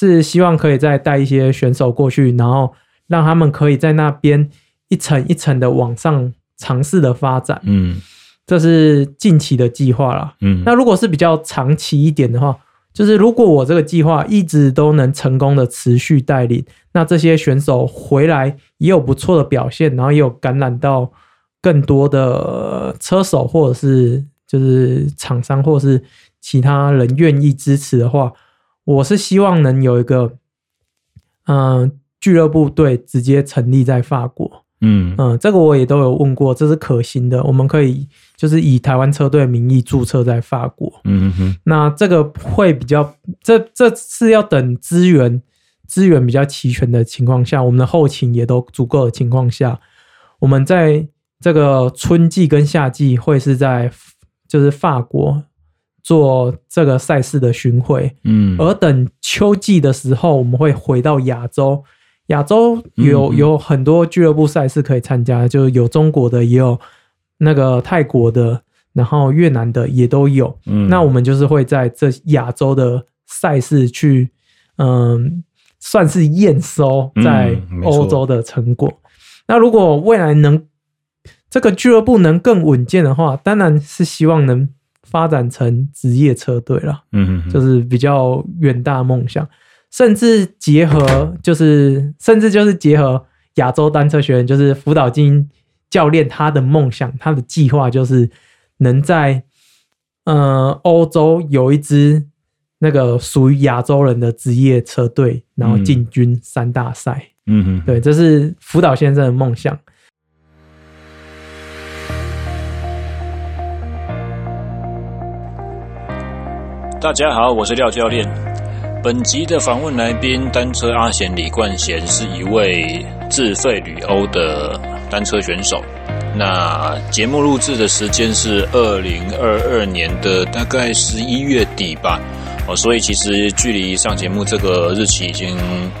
是希望可以再带一些选手过去，然后让他们可以在那边一层一层的往上尝试的发展。嗯，这是近期的计划啦。嗯，那如果是比较长期一点的话，就是如果我这个计划一直都能成功的持续带领，那这些选手回来也有不错的表现，然后也有感染到更多的车手或者是就是厂商或者是其他人愿意支持的话。我是希望能有一个，嗯、呃，俱乐部队直接成立在法国，嗯嗯、呃，这个我也都有问过，这是可行的。我们可以就是以台湾车队名义注册在法国，嗯哼，那这个会比较，这这是要等资源资源比较齐全的情况下，我们的后勤也都足够的情况下，我们在这个春季跟夏季会是在就是法国。做这个赛事的巡回，嗯，而等秋季的时候，我们会回到亚洲。亚洲有有很多俱乐部赛事可以参加，就有中国的，也有那个泰国的，然后越南的也都有。嗯，那我们就是会在这亚洲的赛事去，嗯，算是验收在欧洲的成果。那如果未来能这个俱乐部能更稳健的话，当然是希望能。发展成职业车队了，嗯嗯，就是比较远大梦想，甚至结合，就是甚至就是结合亚洲单车学院，就是福岛金教练他的梦想，他的计划就是能在呃欧洲有一支那个属于亚洲人的职业车队，然后进军三大赛，嗯嗯，对，这是辅导先生的梦想。大家好，我是廖教练。本集的访问来宾，单车阿贤李冠贤是一位自费旅欧的单车选手。那节目录制的时间是二零二二年的大概十一月底吧。哦，所以其实距离上节目这个日期已经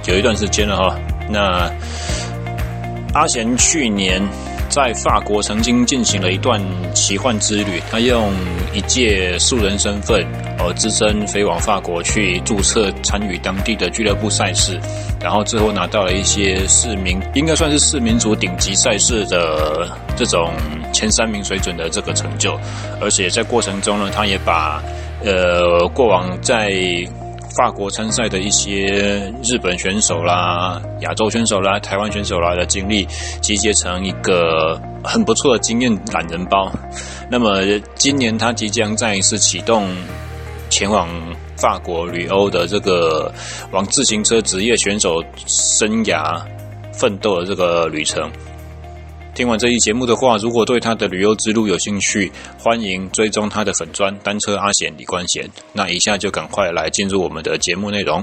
有一段时间了哈。那阿贤去年。在法国曾经进行了一段奇幻之旅，他用一介素人身份，呃，只身飞往法国去注册参与当地的俱乐部赛事，然后最后拿到了一些市民，应该算是市民族顶级赛事的这种前三名水准的这个成就，而且在过程中呢，他也把呃过往在。法国参赛的一些日本选手啦、亚洲选手啦、台湾选手啦的经历，集结成一个很不错的经验懒人包。那么今年他即将再一次启动前往法国旅欧的这个往自行车职业选手生涯奋斗的这个旅程。听完这一节目的话，如果对他的旅游之路有兴趣，欢迎追踪他的粉专单车阿贤李冠贤。那以下就赶快来进入我们的节目内容。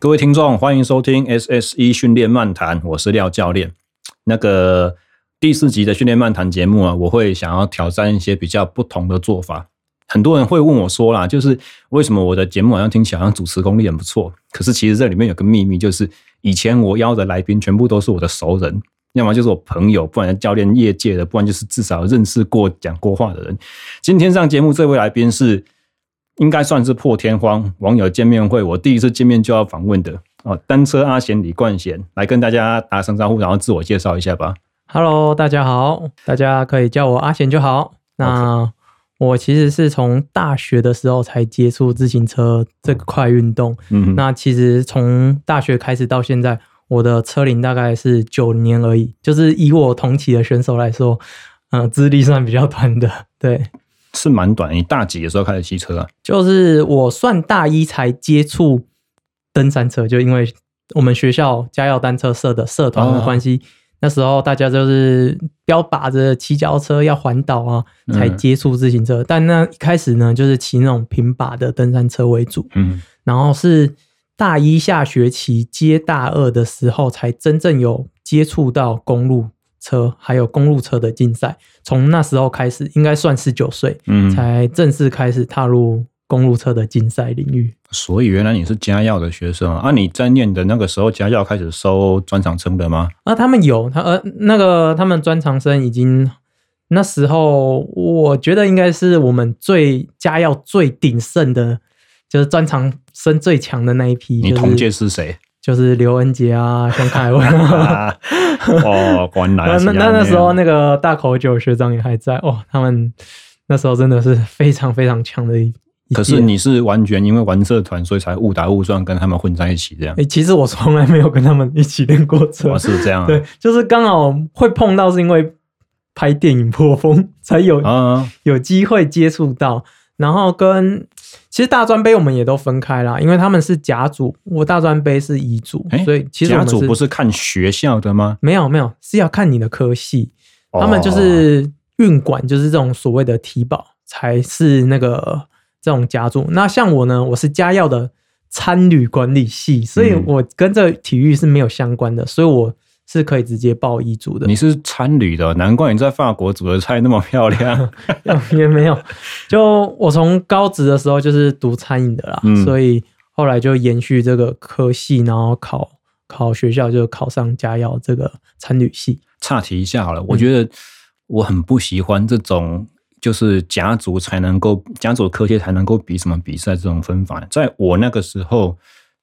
各位听众，欢迎收听 SSE 训练漫谈，我是廖教练。那个第四集的训练漫谈节目啊，我会想要挑战一些比较不同的做法。很多人会问我说啦，就是为什么我的节目好像听起来好像主持功力很不错，可是其实这里面有个秘密，就是以前我邀的来宾全部都是我的熟人。要么就是我朋友，不然教练业界的，不然就是至少认识过、讲过话的人。今天上节目这位来宾是，应该算是破天荒网友见面会，我第一次见面就要访问的哦。单车阿贤李冠贤来跟大家打声招呼，然后自我介绍一下吧。Hello，大家好，大家可以叫我阿贤就好。那.我其实是从大学的时候才接触自行车这块运动。嗯，那其实从大学开始到现在。我的车龄大概是九年而已，就是以我同期的选手来说，嗯、呃，资历算比较短的，对，是蛮短。你大几的时候开始骑车啊？就是我算大一才接触登山车，就因为我们学校家耀单车社的社团的关系，哦，那时候大家就是标靶着骑脚车要环岛啊，才接触自行车，嗯。但那一开始呢，就是骑那种平把的登山车为主，嗯，然后是。大一下学期接大二的时候，才真正有接触到公路车，还有公路车的竞赛。从那时候开始，应该算十九岁，嗯，才正式开始踏入公路车的竞赛领域。所以原来你是嘉耀的学生啊？你在念的那个时候，嘉耀开始收专长生的吗？啊，他们有，他呃，那个他们专长生已经那时候，我觉得应该是我们最嘉耀最鼎盛的。就是专长生最强的那一批。你同届是谁？就是刘恩杰啊，像凯文 啊。哦，原来 那那那时候那个大口九学长也还在哦，他们那时候真的是非常非常强的一。可是你是完全因为玩社团，所以才误打误撞跟他们混在一起这样？哎、欸，其实我从来没有跟他们一起练过车。我是这样、啊。对，就是刚好会碰到，是因为拍电影破风才有啊，有机会接触到。然后跟其实大专杯我们也都分开啦，因为他们是甲组，我大专杯是乙组，欸、所以其实甲组不是看学校的吗？没有没有，是要看你的科系。哦、他们就是运管，就是这种所谓的体保才是那个。这种甲组，那像我呢，我是嘉耀的餐旅管理系，所以我跟这体育是没有相关的，嗯、所以我是可以直接报一组的。你是餐旅的，难怪你在法国煮的菜那么漂亮。也没有，就我从高职的时候就是读餐饮的啦，嗯、所以后来就延续这个科系，然后考考学校就考上嘉耀这个餐旅系。岔题一下好了，我觉得我很不喜欢这种。就是甲组才能够甲组科系才能够比什么比赛这种分法，在我那个时候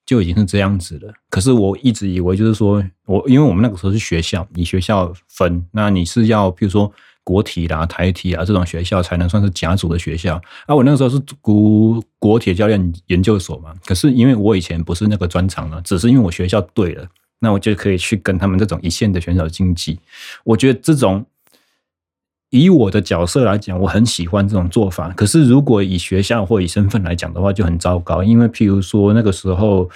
就已经是这样子了。可是我一直以为就是说我因为我们那个时候是学校，以学校分，那你是要比如说国体啦、台体啊这种学校才能算是甲组的学校。啊，我那个时候是读国铁教练研究所嘛。可是因为我以前不是那个专长了，只是因为我学校对了，那我就可以去跟他们这种一线的选手竞技。我觉得这种。以我的角色来讲，我很喜欢这种做法。可是，如果以学校或以身份来讲的话，就很糟糕。因为，譬如说那个时候，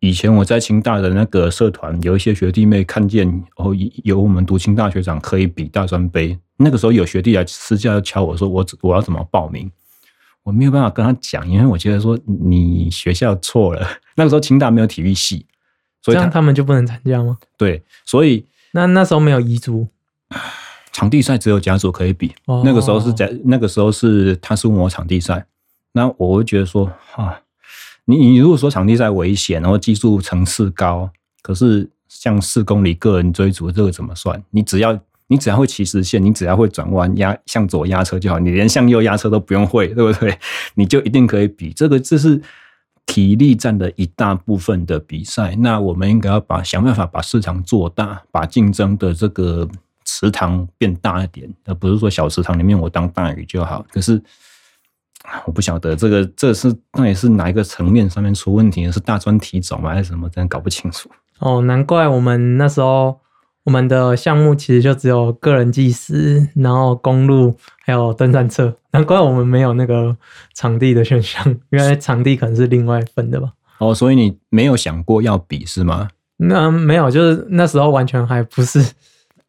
以前我在清大的那个社团，有一些学弟妹看见哦，有我们读清大学长可以比大专杯。那个时候有学弟来私下敲我说我我要怎么报名？我没有办法跟他讲，因为我觉得说你学校错了。那个时候清大没有体育系，所以他，他们就不能参加吗？对，所以那那时候没有乙组。场地赛只有甲组可以比，哦、那个时候是在那个时候是他是问我场地赛，那我会觉得说啊，你你如果说场地赛危险，然后技术层次高，可是像四公里个人追逐这个怎么算？你只要你只要会骑实线，你只要会转弯压向左压车就好，你连向右压车都不用会，对不对？你就一定可以比。这个这是体力占的一大部分的比赛，那我们应该要把想办法把市场做大，把竞争的这个。池塘变大一点，而不是说小池塘里面我当大鱼就好。可是我不晓得这个这是那也是哪一个层面上面出问题？是大专体总吗？还是什么？真的搞不清楚。哦，难怪我们那时候我们的项目其实就只有个人技师，然后公路还有登山车。难怪我们没有那个场地的选项，因为场地可能是另外分的吧。哦，所以你没有想过要比是吗？那没有，就是那时候完全还不是。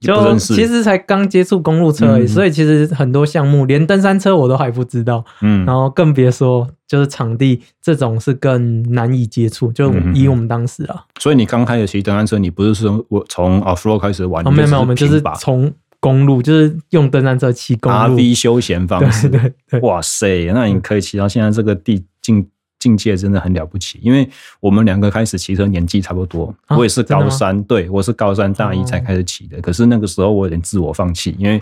就其实才刚接触公路车而已，嗯、所以其实很多项目连登山车我都还不知道，嗯，然后更别说就是场地这种是更难以接触。就以我们当时啊，所以你刚开始骑登山车，你不是说我从 off road 开始玩？哦，没有没有，我们就是从公路，就是用登山车骑公路，RV 休闲方式。对对对，哇塞，那你可以骑到现在这个地境。境界真的很了不起，因为我们两个开始骑车年纪差不多，啊、我也是高三，对，我是高三大一才开始骑的。哦、可是那个时候我有点自我放弃，因为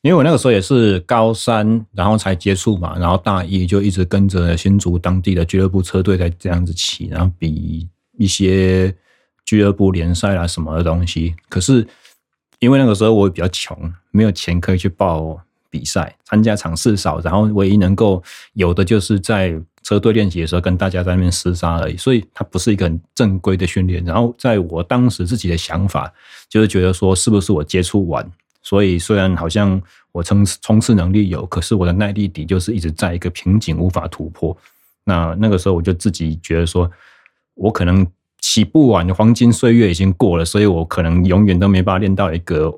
因为我那个时候也是高三，然后才接触嘛，然后大一就一直跟着新竹当地的俱乐部车队在这样子骑，然后比一些俱乐部联赛啊什么的东西。可是因为那个时候我比较穷，没有钱可以去报比赛，参加场次少，然后唯一能够有的就是在。车队练习的时候，跟大家在那边厮杀而已，所以它不是一个很正规的训练。然后，在我当时自己的想法，就是觉得说，是不是我接触晚？所以虽然好像我冲冲刺能力有，可是我的耐力底就是一直在一个瓶颈，无法突破。那那个时候，我就自己觉得说，我可能起步晚黄金岁月已经过了，所以我可能永远都没办法练到一个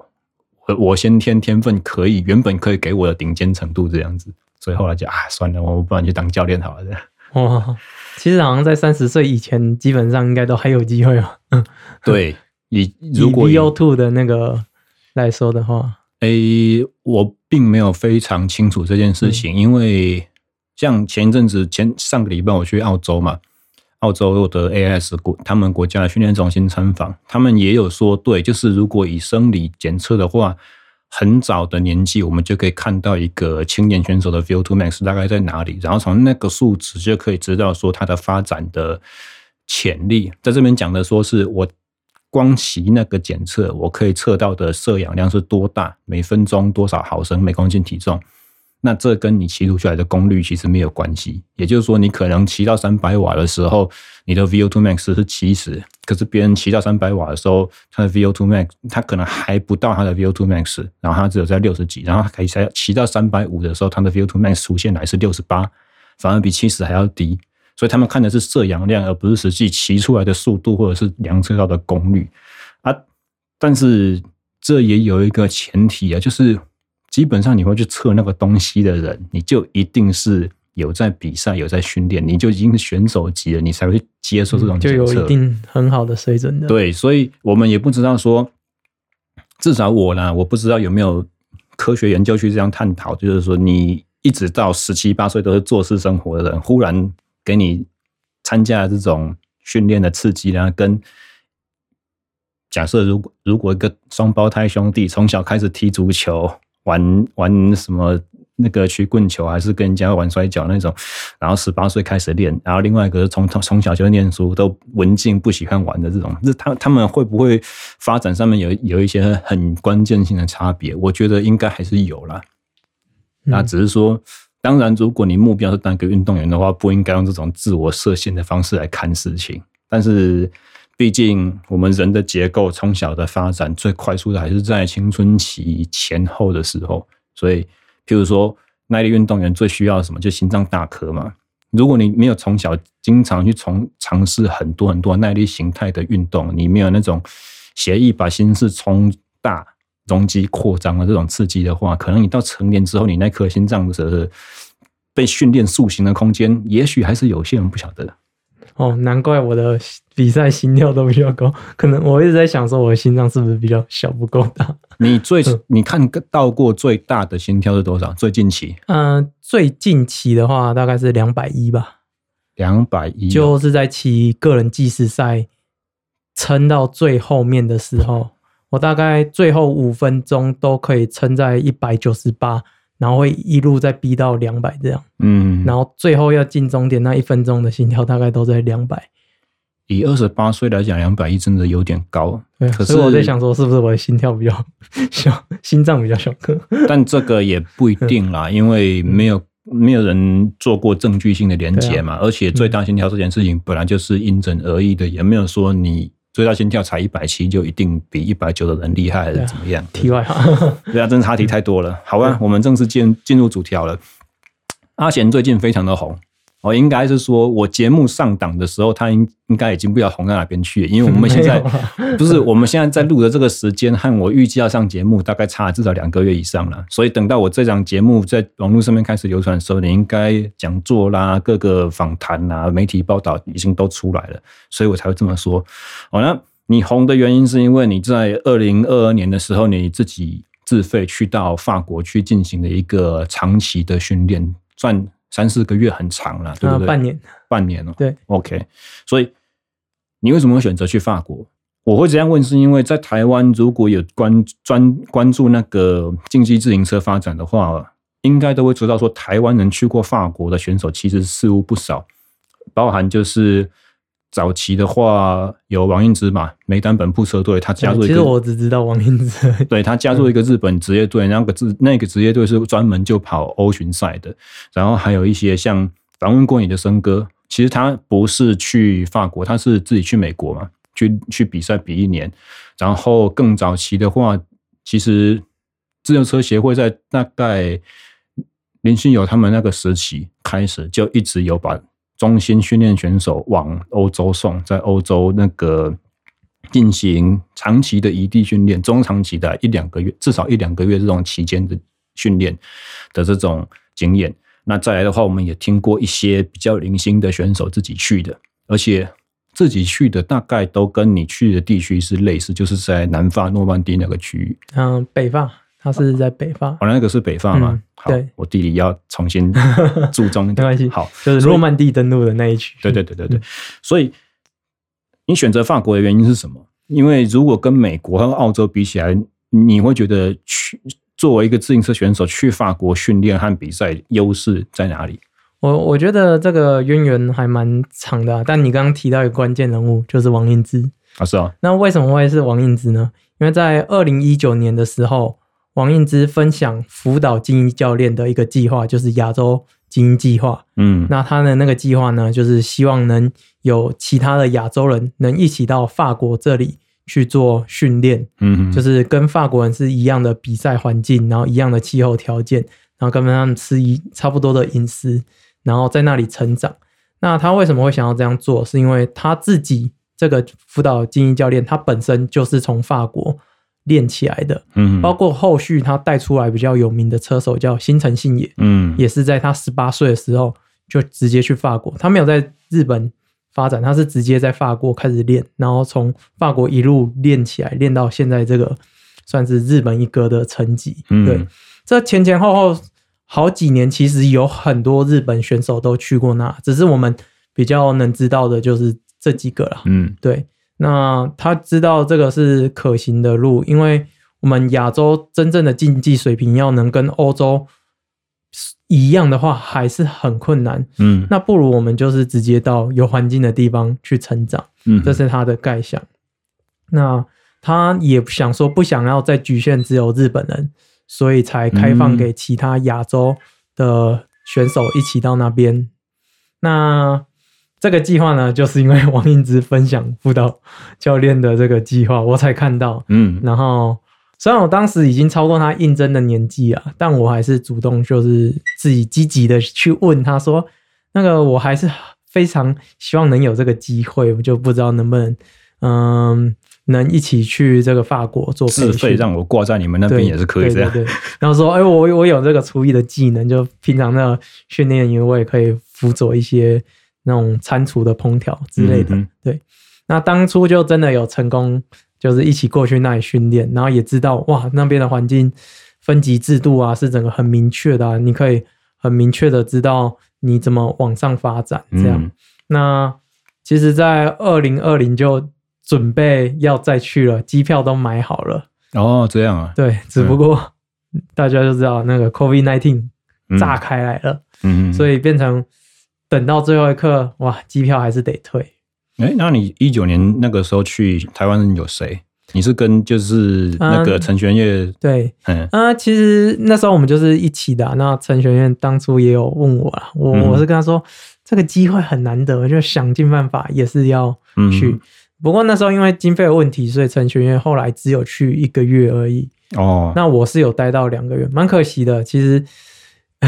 我我先天天分可以原本可以给我的顶尖程度这样子。所以后来就啊，算了，我不然去当教练好了。哇，其实好像在三十岁以前，基本上应该都还有机会吧。对，以如果 B O two 的那个来说的话，诶、欸，我并没有非常清楚这件事情，嗯、因为像前一阵子前上个礼拜我去澳洲嘛，澳洲的 AS 国他们国家的训练中心参访，他们也有说，对，就是如果以生理检测的话。很早的年纪，我们就可以看到一个青年选手的 VO2 max 大概在哪里，然后从那个数值就可以知道说他的发展的潜力。在这边讲的说是我光骑那个检测，我可以测到的摄氧量是多大，每分钟多少毫升，每公斤体重。那这跟你骑出来的功率其实没有关系，也就是说，你可能骑到三百瓦的时候，你的 VO2 max 是七十，可是别人骑到三百瓦的时候，他的 VO2 max 他可能还不到他的 VO2 max，然后他只有在六十几，然后他可以才骑到三百五的时候，他的 VO2 max 出现来是六十八，反而比七十还要低，所以他们看的是摄氧量，而不是实际骑出来的速度或者是量测到的功率啊。但是这也有一个前提啊，就是。基本上你会去测那个东西的人，你就一定是有在比赛、有在训练，你就已经是选手级了，你才会接受这种检测，就有一定很好的水准的。对，所以我们也不知道说，至少我呢，我不知道有没有科学研究去这样探讨，就是说你一直到十七八岁都是做事生活的人，忽然给你参加这种训练的刺激，然后跟假设如果如果一个双胞胎兄弟从小开始踢足球。玩玩什么那个曲棍球，还是跟人家玩摔跤那种，然后十八岁开始练，然后另外一个是从从小就念书，都文静不喜欢玩的这种，那他他们会不会发展上面有有一些很关键性的差别？我觉得应该还是有啦。那只是说，当然，如果你目标是当一个运动员的话，不应该用这种自我设限的方式来看事情，但是。毕竟，我们人的结构从小的发展最快速的还是在青春期前后的时候。所以，譬如说，耐力运动员最需要什么？就心脏大颗嘛。如果你没有从小经常去从尝试很多很多耐力形态的运动，你没有那种协议把心室冲大、容积扩张的这种刺激的话，可能你到成年之后，你那颗心脏的被训练塑形的空间，也许还是有限，不晓得。哦，难怪我的比赛心跳都比较高，可能我一直在想说，我的心脏是不是比较小，不够大？你最 你看到过最大的心跳是多少？最近期？嗯、呃，最近期的话大概是两百一吧。两百一，就是在骑个人计时赛撑到最后面的时候，我大概最后五分钟都可以撑在一百九十八。然后会一路再逼到两百这样，嗯，然后最后要进终点那一分钟的心跳大概都在两百。以二十八岁来讲，两百一真的有点高。对，可是我在想说，是不是我的心跳比较 小，心脏比较小颗？但这个也不一定啦，因为没有没有人做过证据性的连接嘛，啊、而且最大心跳这件事情本来就是因人而异的，也没有说你。最大心跳才一百七，就一定比一百九的人厉害，还是怎么样？题外话，对啊，真的差题太多了。好啊，我们正式进进入主题好了。阿贤最近非常的红。哦，应该是说，我节目上档的时候，他应应该已经不知道红到哪边去了，因为我们现在 不是我们现在在录的这个时间，和我预计要上节目大概差至少两个月以上了。所以等到我这档节目在网络上面开始流传的时候，你应该讲座啦、各个访谈啦、媒体报道已经都出来了，所以我才会这么说。哦，那你红的原因是因为你在二零二二年的时候，你自己自费去到法国去进行了一个长期的训练，赚。三四个月很长了，对不对？半年，半年哦。对，OK。所以你为什么会选择去法国？我会这样问，是因为在台湾如果有关专关注那个竞技自行车发展的话，应该都会知道说，台湾人去过法国的选手其实似乎不少，包含就是。早期的话有王英之嘛，梅丹本铺车队，他加入一个。其实我只知道王英之。对，他加入一个日本职业队，那个职那个职业队是专门就跑欧巡赛的。然后还有一些像访问过你的森哥，其实他不是去法国，他是自己去美国嘛，去去比赛比一年。然后更早期的话，其实自行车协会在大概林心友他们那个时期开始，就一直有把。中心训练选手往欧洲送，在欧洲那个进行长期的异地训练，中长期的一两个月，至少一两个月这种期间的训练的这种经验。那再来的话，我们也听过一些比较零星的选手自己去的，而且自己去的大概都跟你去的地区是类似，就是在南法诺曼底那个区域，嗯，北法。他是在北法，哦，那个是北法吗？好，对，我地理要重新注重一点，没关系。好，就是诺曼底登陆的那一区。对对对对对。所以你选择法国的原因是什么？因为如果跟美国和澳洲比起来，你会觉得去作为一个自行车选手去法国训练和比赛，优势在哪里？我我觉得这个渊源还蛮长的，啊，但你刚刚提到一个关键人物就是王英之啊，是啊。那为什么会是王英之呢？因为在二零一九年的时候，王英之分享辅导精英教练的一个计划，就是亚洲精英计划。嗯，那他的那个计划呢，就是希望能有其他的亚洲人能一起到法国这里去做训练。嗯，就是跟法国人是一样的比赛环境，然后一样的气候条件，然后跟他们吃一差不多的饮食。然后在那里成长。那他为什么会想要这样做？是因为他自己这个辅导精英教练，他本身就是从法国练起来的。嗯，包括后续他带出来比较有名的车手叫新城信也，嗯，也是在他十八岁的时候就直接去法国。他没有在日本发展，他是直接在法国开始练，然后从法国一路练起来，练到现在这个算是日本一哥的成绩。嗯，对，这前前后后。好几年，其实有很多日本选手都去过那，只是我们比较能知道的就是这几个了。嗯，对。那他知道这个是可行的路，因为我们亚洲真正的竞技水平要能跟欧洲一样的话，还是很困难。嗯，那不如我们就是直接到有环境的地方去成长。嗯，这是他的概想。那他也想说，不想要再局限只有日本人。所以才开放给其他亚洲的选手一起到那边。嗯、那这个计划呢，就是因为王英之分享辅导教练的这个计划，我才看到。嗯，然后虽然我当时已经超过他应征的年纪啊，但我还是主动就是自己积极的去问他说：“那个我还是非常希望能有这个机会，我就不知道能不能，嗯。”能一起去这个法国做自费，让我挂在你们那边也是可以这样。对对对，然后说，哎，我我有这个厨艺的技能，就平常的训练营我也可以辅佐一些那种餐厨的烹调之类的。对，那当初就真的有成功，就是一起过去那里训练，然后也知道哇，那边的环境分级制度啊是整个很明确的，你可以很明确的知道你怎么往上发展。这样，那其实，在二零二零就。准备要再去了，机票都买好了。哦，这样啊。对，只不过大家就知道那个 COVID-19 炸开来了，嗯，所以变成等到最后一刻，哇，机票还是得退。哎、欸，那你一九年那个时候去台湾有谁？你是跟就是那个陈玄烨、嗯？对，嗯啊，其实那时候我们就是一起的、啊。那陈玄烨当初也有问我啊，我、嗯、我是跟他说，这个机会很难得，就想尽办法也是要去。嗯不过那时候因为经费的问题，所以陈玄烨后来只有去一个月而已。哦，那我是有待到两个月，蛮可惜的。其实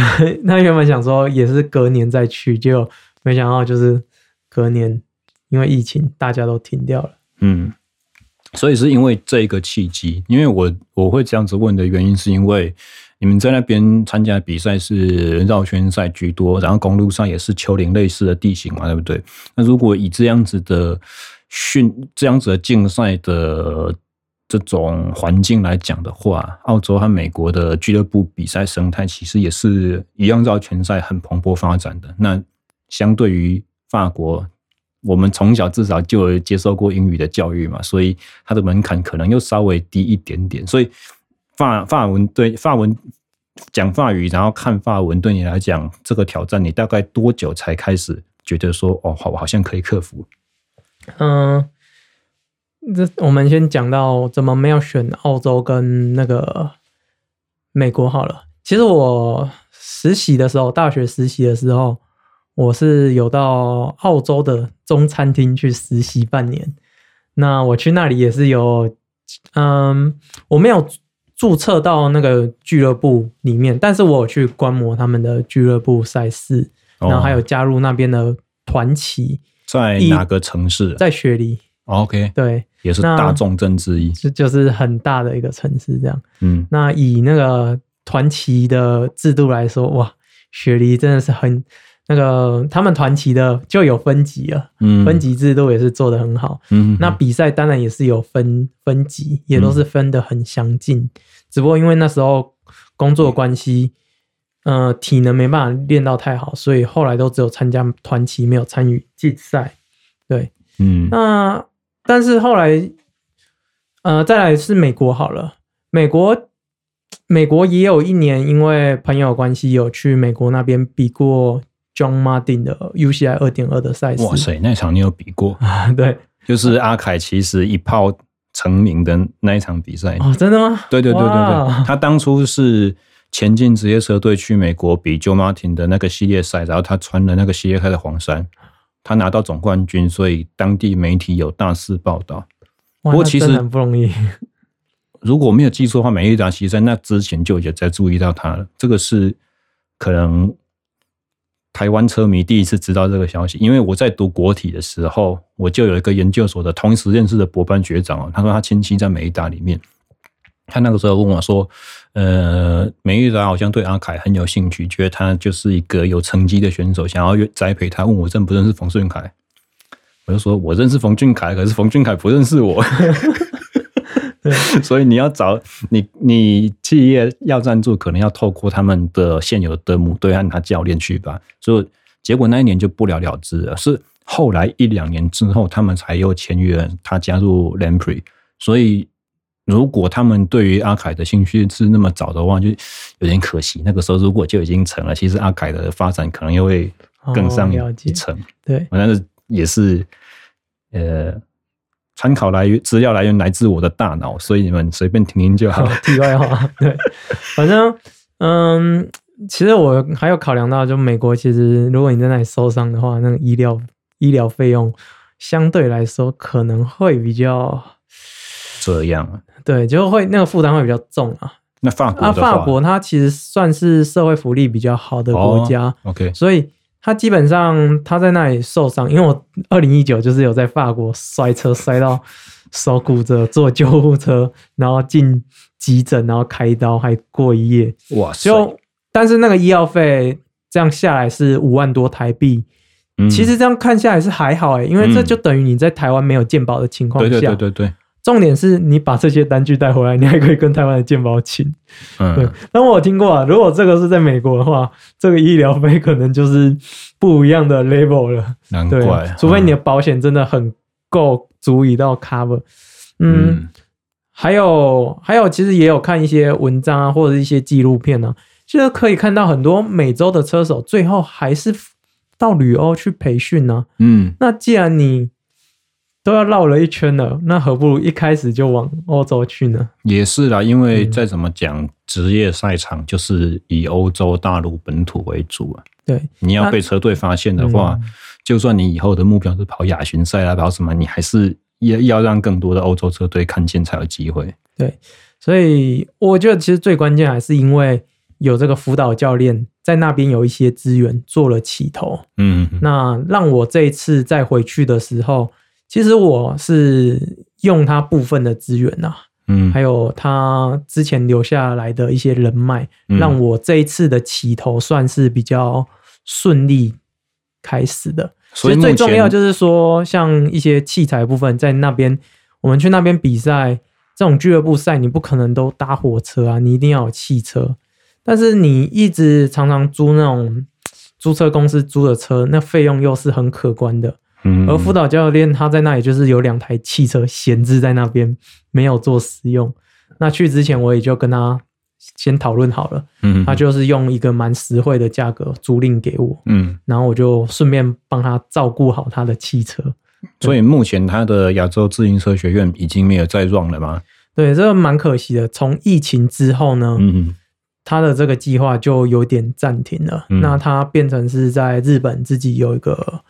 那原本想说也是隔年再去，结果没想到就是隔年因为疫情大家都停掉了。嗯，所以是因为这个契机，因为我我会这样子问的原因，是因为你们在那边参加的比赛是绕圈赛居多，然后公路上也是丘陵类似的地形嘛，对不对？那如果以这样子的训这样子的竞赛的这种环境来讲的话，澳洲和美国的俱乐部比赛生态其实也是一样，绕圈赛很蓬勃发展的。那相对于法国，我们从小至少就接受过英语的教育嘛，所以它的门槛可能又稍微低一点点。所以法法文对法文讲法语，然后看法文对你来讲这个挑战，你大概多久才开始觉得说哦，好，我好像可以克服？嗯，这我们先讲到怎么没有选澳洲跟那个美国好了。其实我实习的时候，大学实习的时候，我是有到澳洲的中餐厅去实习半年。那我去那里也是有，嗯，我没有注册到那个俱乐部里面，但是我有去观摩他们的俱乐部赛事，然后还有加入那边的团旗。在哪个城市？在雪梨。OK，对，也是大重镇之一，就就是很大的一个城市这样。嗯，那以那个团旗的制度来说，哇，雪梨真的是很那个，他们团旗的就有分级了，嗯，分级制度也是做得很好。嗯，那比赛当然也是有分分级，也都是分得很详尽。嗯，只不过因为那时候工作关系。呃，体能没办法练到太好，所以后来都只有参加团旗，没有参与竞赛。对，嗯，那但是后来，呃，再来是美国好了。美国美国也有一年，因为朋友关系有去美国那边比过 John Martin 的 UCI 二点二的赛事。哇塞，那场你有比过？对，就是阿凯其实一炮成名的那一场比赛。哦，真的吗？对对对对对，他当初是前进职业车队去美国比 John Martin 的那个系列赛，然后他穿了那个系列赛的黄衫，他拿到总冠军，所以当地媒体有大肆报道。不过其实很不容易。如果没有记错的话，美利达其实在那之前就已经在注意到他了。这个是可能台湾车迷第一次知道这个消息，因为我在读国体的时候，我就有一个研究所的同一时认识的博班学长哦，他说他亲戚在美利达里面，他那个时候问我说：“呃，美玉达好像对阿凯很有兴趣，觉得他就是一个有成绩的选手，想要栽培他。”问我认不认识冯顺凯。我就说，我认识冯俊凯，可是冯俊凯不认识我，所以你要找你你企业要赞助，可能要透过他们的现有的母队和他教练去吧。所以结果那一年就不了了之了，是后来一两年之后，他们才又签约他加入 Lampre。所以如果他们对于阿凯的兴趣是那么早的话，就有点可惜。那个时候如果就已经成了，其实阿凯的发展可能又会更上一层。哦、对，但是。也是，呃，参考来源资料来源来自我的大脑，所以你们随便听听就好。题外话，对，反正，嗯，其实我还有考量到，就美国其实如果你在那里受伤的话，那个医疗医疗费用相对来说可能会比较这样啊，对，就会那个负担会比较重啊。那法国，那法国它其实算是社会福利比较好的国家，哦，OK，所以。他基本上他在那里受伤，因为我二零一九就是有在法国摔车摔到手骨折，坐救护车，然后进急诊，然后开刀，还过一夜。哇塞！就但是那个医药费这样下来是五万多台币，嗯，其实这样看下来是还好诶，因为这就等于你在台湾没有健保的情况下。对对对对对。重点是你把这些单据带回来，你还可以跟台湾的健保请。嗯，对。那我有听过啊，如果这个是在美国的话，这个医疗费可能就是不一样的 level 了。难怪，对，除非你的保险真的很够，足以到 cover。嗯，嗯还有还有，其实也有看一些文章啊，或者是一些纪录片呢、啊，其实可以看到很多美洲的车手最后还是到旅欧去培训呢。嗯，那既然你都要绕了一圈了，那何不如一开始就往欧洲去呢？也是啦，因为再怎么讲，职业赛场就是以欧洲大陆本土为主啊。对，你要被车队发现的话，就算你以后的目标是跑亚巡赛啊，跑什么，你还是要要让更多的欧洲车队看见才有机会。对，所以我觉得其实最关键还是因为有这个辅导教练在那边有一些资源做了起头。嗯，那让我这一次再回去的时候。其实我是用他部分的资源呐，嗯，还有他之前留下来的一些人脉，让我这一次的起头算是比较顺利开始的。所以最重要就是说，像一些器材部分，在那边我们去那边比赛，这种俱乐部赛，你不可能都搭火车啊，你一定要有汽车。但是你一直常常租那种租车公司租的车，那费用又是很可观的。而辅导教练他在那里就是有两台汽车闲置在那边，没有做使用。那去之前我也就跟他先讨论好了，嗯，他就是用一个蛮实惠的价格租赁给我，嗯，然后我就顺便帮他照顾好他的汽车。所以目前他的亚洲自行车学院已经没有再 run 了吗？对，这个蛮可惜的。从疫情之后呢，嗯，他的这个计划就有点暂停了。那他变成是在日本自己有一个。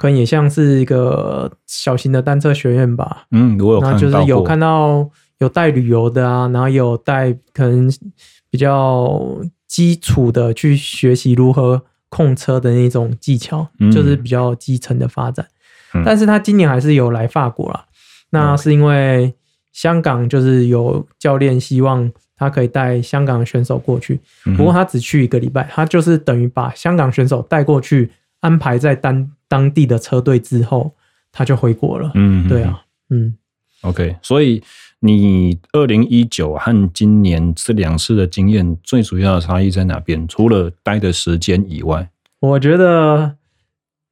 可能也像是一个小型的单车学院吧。嗯，我有看到，就是有看到有带旅游的啊，然后有带可能比较基础的去学习如何控车的那种技巧，嗯、就是比较基层的发展。嗯、但是他今年还是有来法国啦，那是因为香港就是有教练希望他可以带香港的选手过去，不过他只去一个礼拜，他就是等于把香港选手带过去，安排在单。当地的车队之后，他就回国了。嗯，对啊，嗯，OK。所以你二零一九和今年这两次的经验，最主要的差异在哪边？除了待的时间以外，我觉得，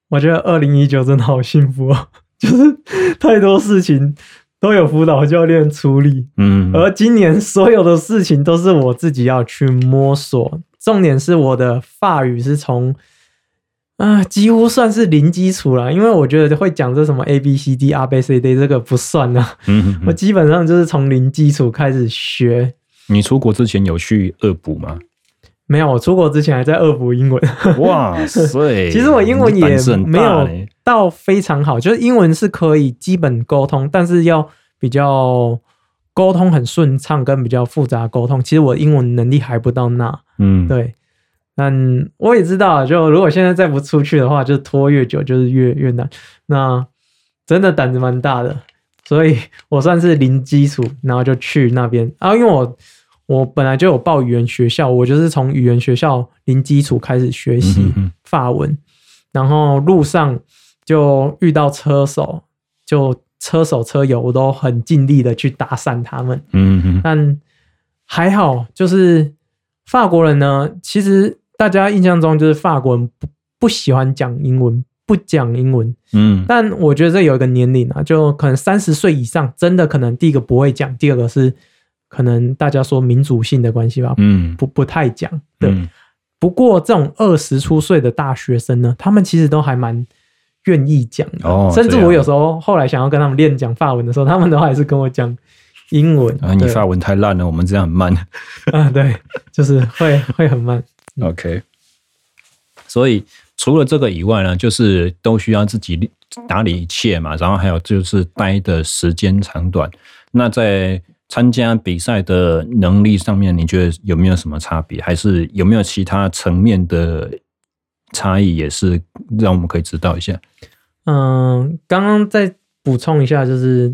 我觉得二零一九真的好幸福啊，就是太多事情都有辅导教练处理。嗯，而今年所有的事情都是我自己要去摸索。重点是我的法语是从啊，几乎算是零基础了，因为我觉得会讲这什么 A B C D R B C D 这个不算啊。嗯嗯，我基本上就是从零基础开始学。你出国之前有去恶补吗？没有，我出国之前还在恶补英文。哇塞！其实我英文也没有到非常好，就是英文是可以基本沟通，但是要比较沟通很顺畅，跟比较复杂沟通，其实我英文能力还不到那。嗯，对。但我也知道，就如果现在再不出去的话，就拖越久就是越越难。那真的胆子蛮大的，所以我算是零基础，然后就去那边。啊，因为我我本来就有报语言学校，我就是从语言学校零基础开始学习法文，嗯哼哼，然后路上就遇到车手，就车手车友，我都很尽力的去搭讪他们。嗯嗯，但还好，就是法国人呢，其实。大家印象中就是法国人不不喜欢讲英文，不讲英文。嗯，但我觉得这有一个年龄啊，就可能三十岁以上，真的可能第一个不会讲，第二个是可能大家说民族性的关系吧。嗯，不不太讲。对，嗯、不过这种二十出岁的大学生呢，他们其实都还蛮愿意讲的。哦，甚至我有时候后来想要跟他们练讲法文的时候，他们都还是跟我讲英文。啊，你法文太烂了，我们这样很慢。啊，对，就是会会很慢。OK，所以除了这个以外呢，就是都需要自己打理一切嘛。然后还有就是待的时间长短。那在参加比赛的能力上面，你觉得有没有什么差别？还是有没有其他层面的差异？也是让我们可以知道一下。嗯，刚刚再补充一下，就是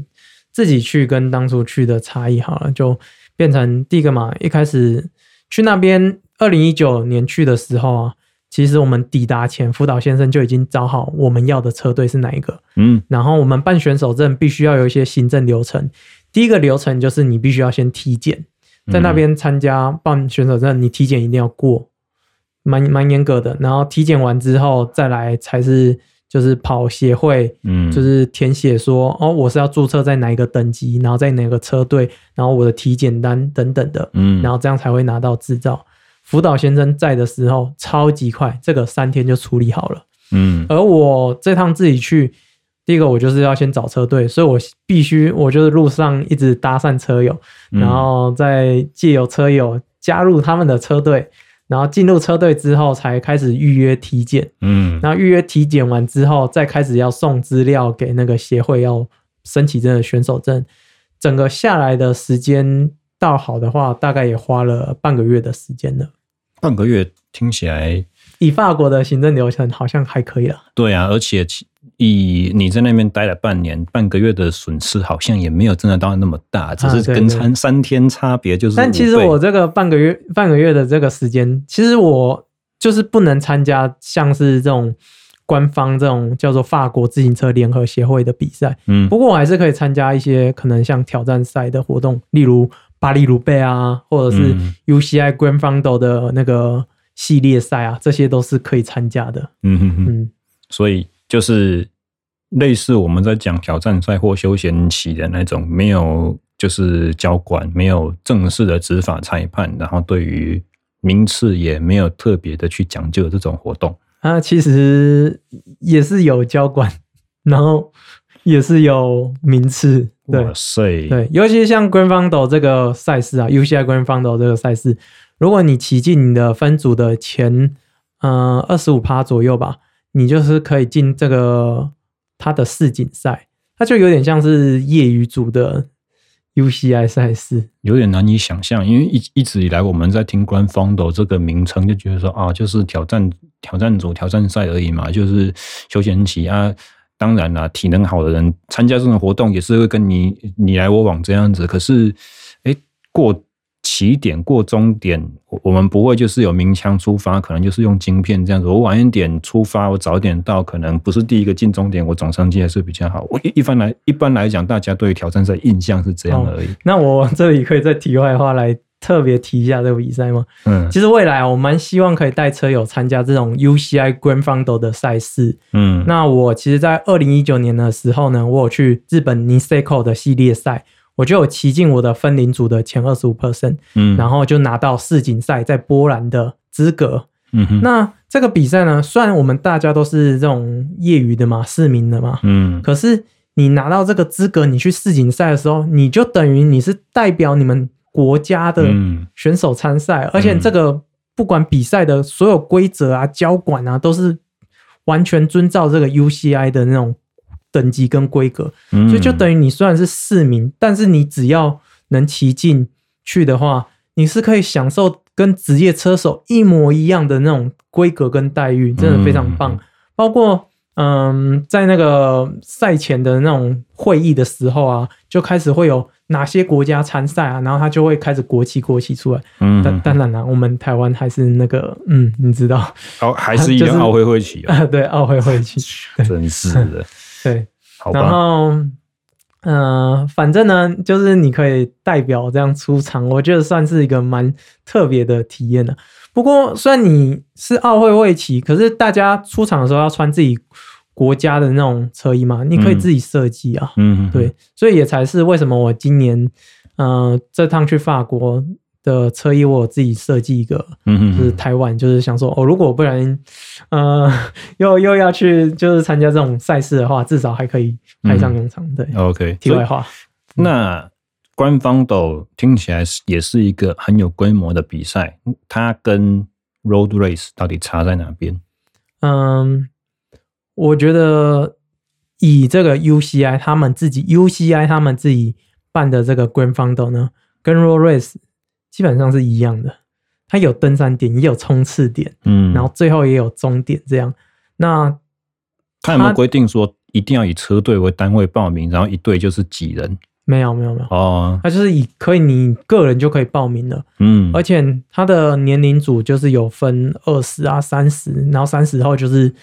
自己去跟当初去的差异好了，就变成第一个嘛。一开始去那边。二零一九年去的时候啊，其实我们抵达前，辅导先生就已经找好我们要的车队是哪一个。嗯，然后我们办选手证必须要有一些行政流程。第一个流程就是你必须要先体检，在那边参加办选手证，你体检一定要过，蛮蛮严格的。然后体检完之后再来才是。就是跑协会，嗯，就是填写说，哦，我是要注册在哪一个等级，然后在哪个车队，然后我的体检单等等的，嗯，然后这样才会拿到执照。辅导先生在的时候超级快，这个三天就处理好了，嗯。而我这趟自己去，第一个我就是要先找车队，所以我必须，我就是路上一直搭讪车友，然后再借由车友加入他们的车队。然后进入车队之后，才开始预约体检。嗯，然后预约体检完之后，再开始要送资料给那个协会，要申请这个选手证。整个下来的时间到好的话，大概也花了半个月的时间了。半个月听起来，以法国的行政流程好像还可以了。对啊，而且。以你在那边待了半年，半个月的损失好像也没有真的到那么大，只是跟三三天差别就是。但其实我这个半个月半个月的这个时间，其实我就是不能参加像是这种官方这种叫做法国自行车联合协会的比赛。嗯，不过我还是可以参加一些可能像挑战赛的活动，例如巴黎鲁贝啊，或者是 UCI Grand Fondo 的那个系列赛啊，这些都是可以参加的。嗯哼哼，嗯，所以。就是类似我们在讲挑战赛或休闲期的那种，没有就是交管，没有正式的执法裁判，然后对于名次也没有特别的去讲究这种活动。啊，其实也是有交管，然后也是有名次。对，哇塞，对，尤其像 Grand Fondo 这个赛事啊，UCI Grand Fondo 这个赛事，如果你骑进你的分组的前嗯二十五趴左右吧。你就是可以进这个它的世锦赛，它就有点像是业余组的 UCI 赛事，有点难以想象。因为一一直以来我们在听 Grand Fondo 这个名称，就觉得说啊，就是挑战挑战组挑战赛而已嘛，就是休闲骑啊。当然啦，体能好的人参加这种活动也是会跟你你来我往这样子。可是，哎，过。起点过终点，我们不会就是有鸣枪出发，可能就是用晶片这样子。我晚一点出发，我早点到，可能不是第一个进终点，我总成绩还是比较好。我一一般来 一般来讲，大家对于挑战赛印象是这样而已。哦，那我这里可以再题外话来特别提一下这个比赛吗？嗯，其实未来我蛮希望可以带车友参加这种 UCI Grand Fondo 的赛事。嗯，那我其实，在二零一九年的时候呢，我有去日本 Niseko 的系列赛，我就有骑进我的分龄组的前二十五 percent，嗯，然后就拿到世锦赛在波兰的资格。嗯哼，那这个比赛呢，虽然我们大家都是这种业余的嘛，市民的嘛，嗯，可是你拿到这个资格，你去世锦赛的时候，你就等于你是代表你们。国家的选手参赛，而且这个不管比赛的所有规则啊、交管啊，都是完全遵照这个 UCI 的那种等级跟规格，所以就等于你虽然是市民，但是你只要能骑进去的话，你是可以享受跟职业车手一模一样的那种规格跟待遇，真的非常棒。包括嗯，在那个赛前的那种会议的时候啊，就开始会有。哪些国家参赛啊？然后他就会开始国旗国旗出来。嗯，但当然了，我们台湾还是那个，嗯，你知道，哦，还是一个奥会会旗啊，对，奥会会旗，真是的，对，好吧。然后，嗯、呃，反正呢，就是你可以代表这样出场，我觉得算是一个蛮特别的体验的。不过，虽然你是奥会会旗，可是大家出场的时候要穿自己。国家的那种车衣嘛，你可以自己设计啊。嗯，对，所以也才是为什么我今年，呃，这趟去法国的车衣，我自己设计一个，嗯，就是台湾，就是想说，哦，如果不然，呃，又又要去就是参加这种赛事的话，至少还可以派上用场。对，OK。题外话，那 Grand Fondo 听起来是也是一个很有规模的比赛，它跟 Road Race 到底差在哪边？嗯。我觉得以这个 UCI 他们自己 UCI 他们自己办的这个 Grand Fondo 呢，跟 Road Race 基本上是一样的。它有登山点，也有冲刺点，嗯，然后最后也有终点这样。那它有没有规定说一定要以车队为单位报名，然后一队就是几人？没有，没有，没有。哦，他就是以可以你个人就可以报名了，嗯，而且他的年龄组就是有分二十啊、三十，然后三十后就是。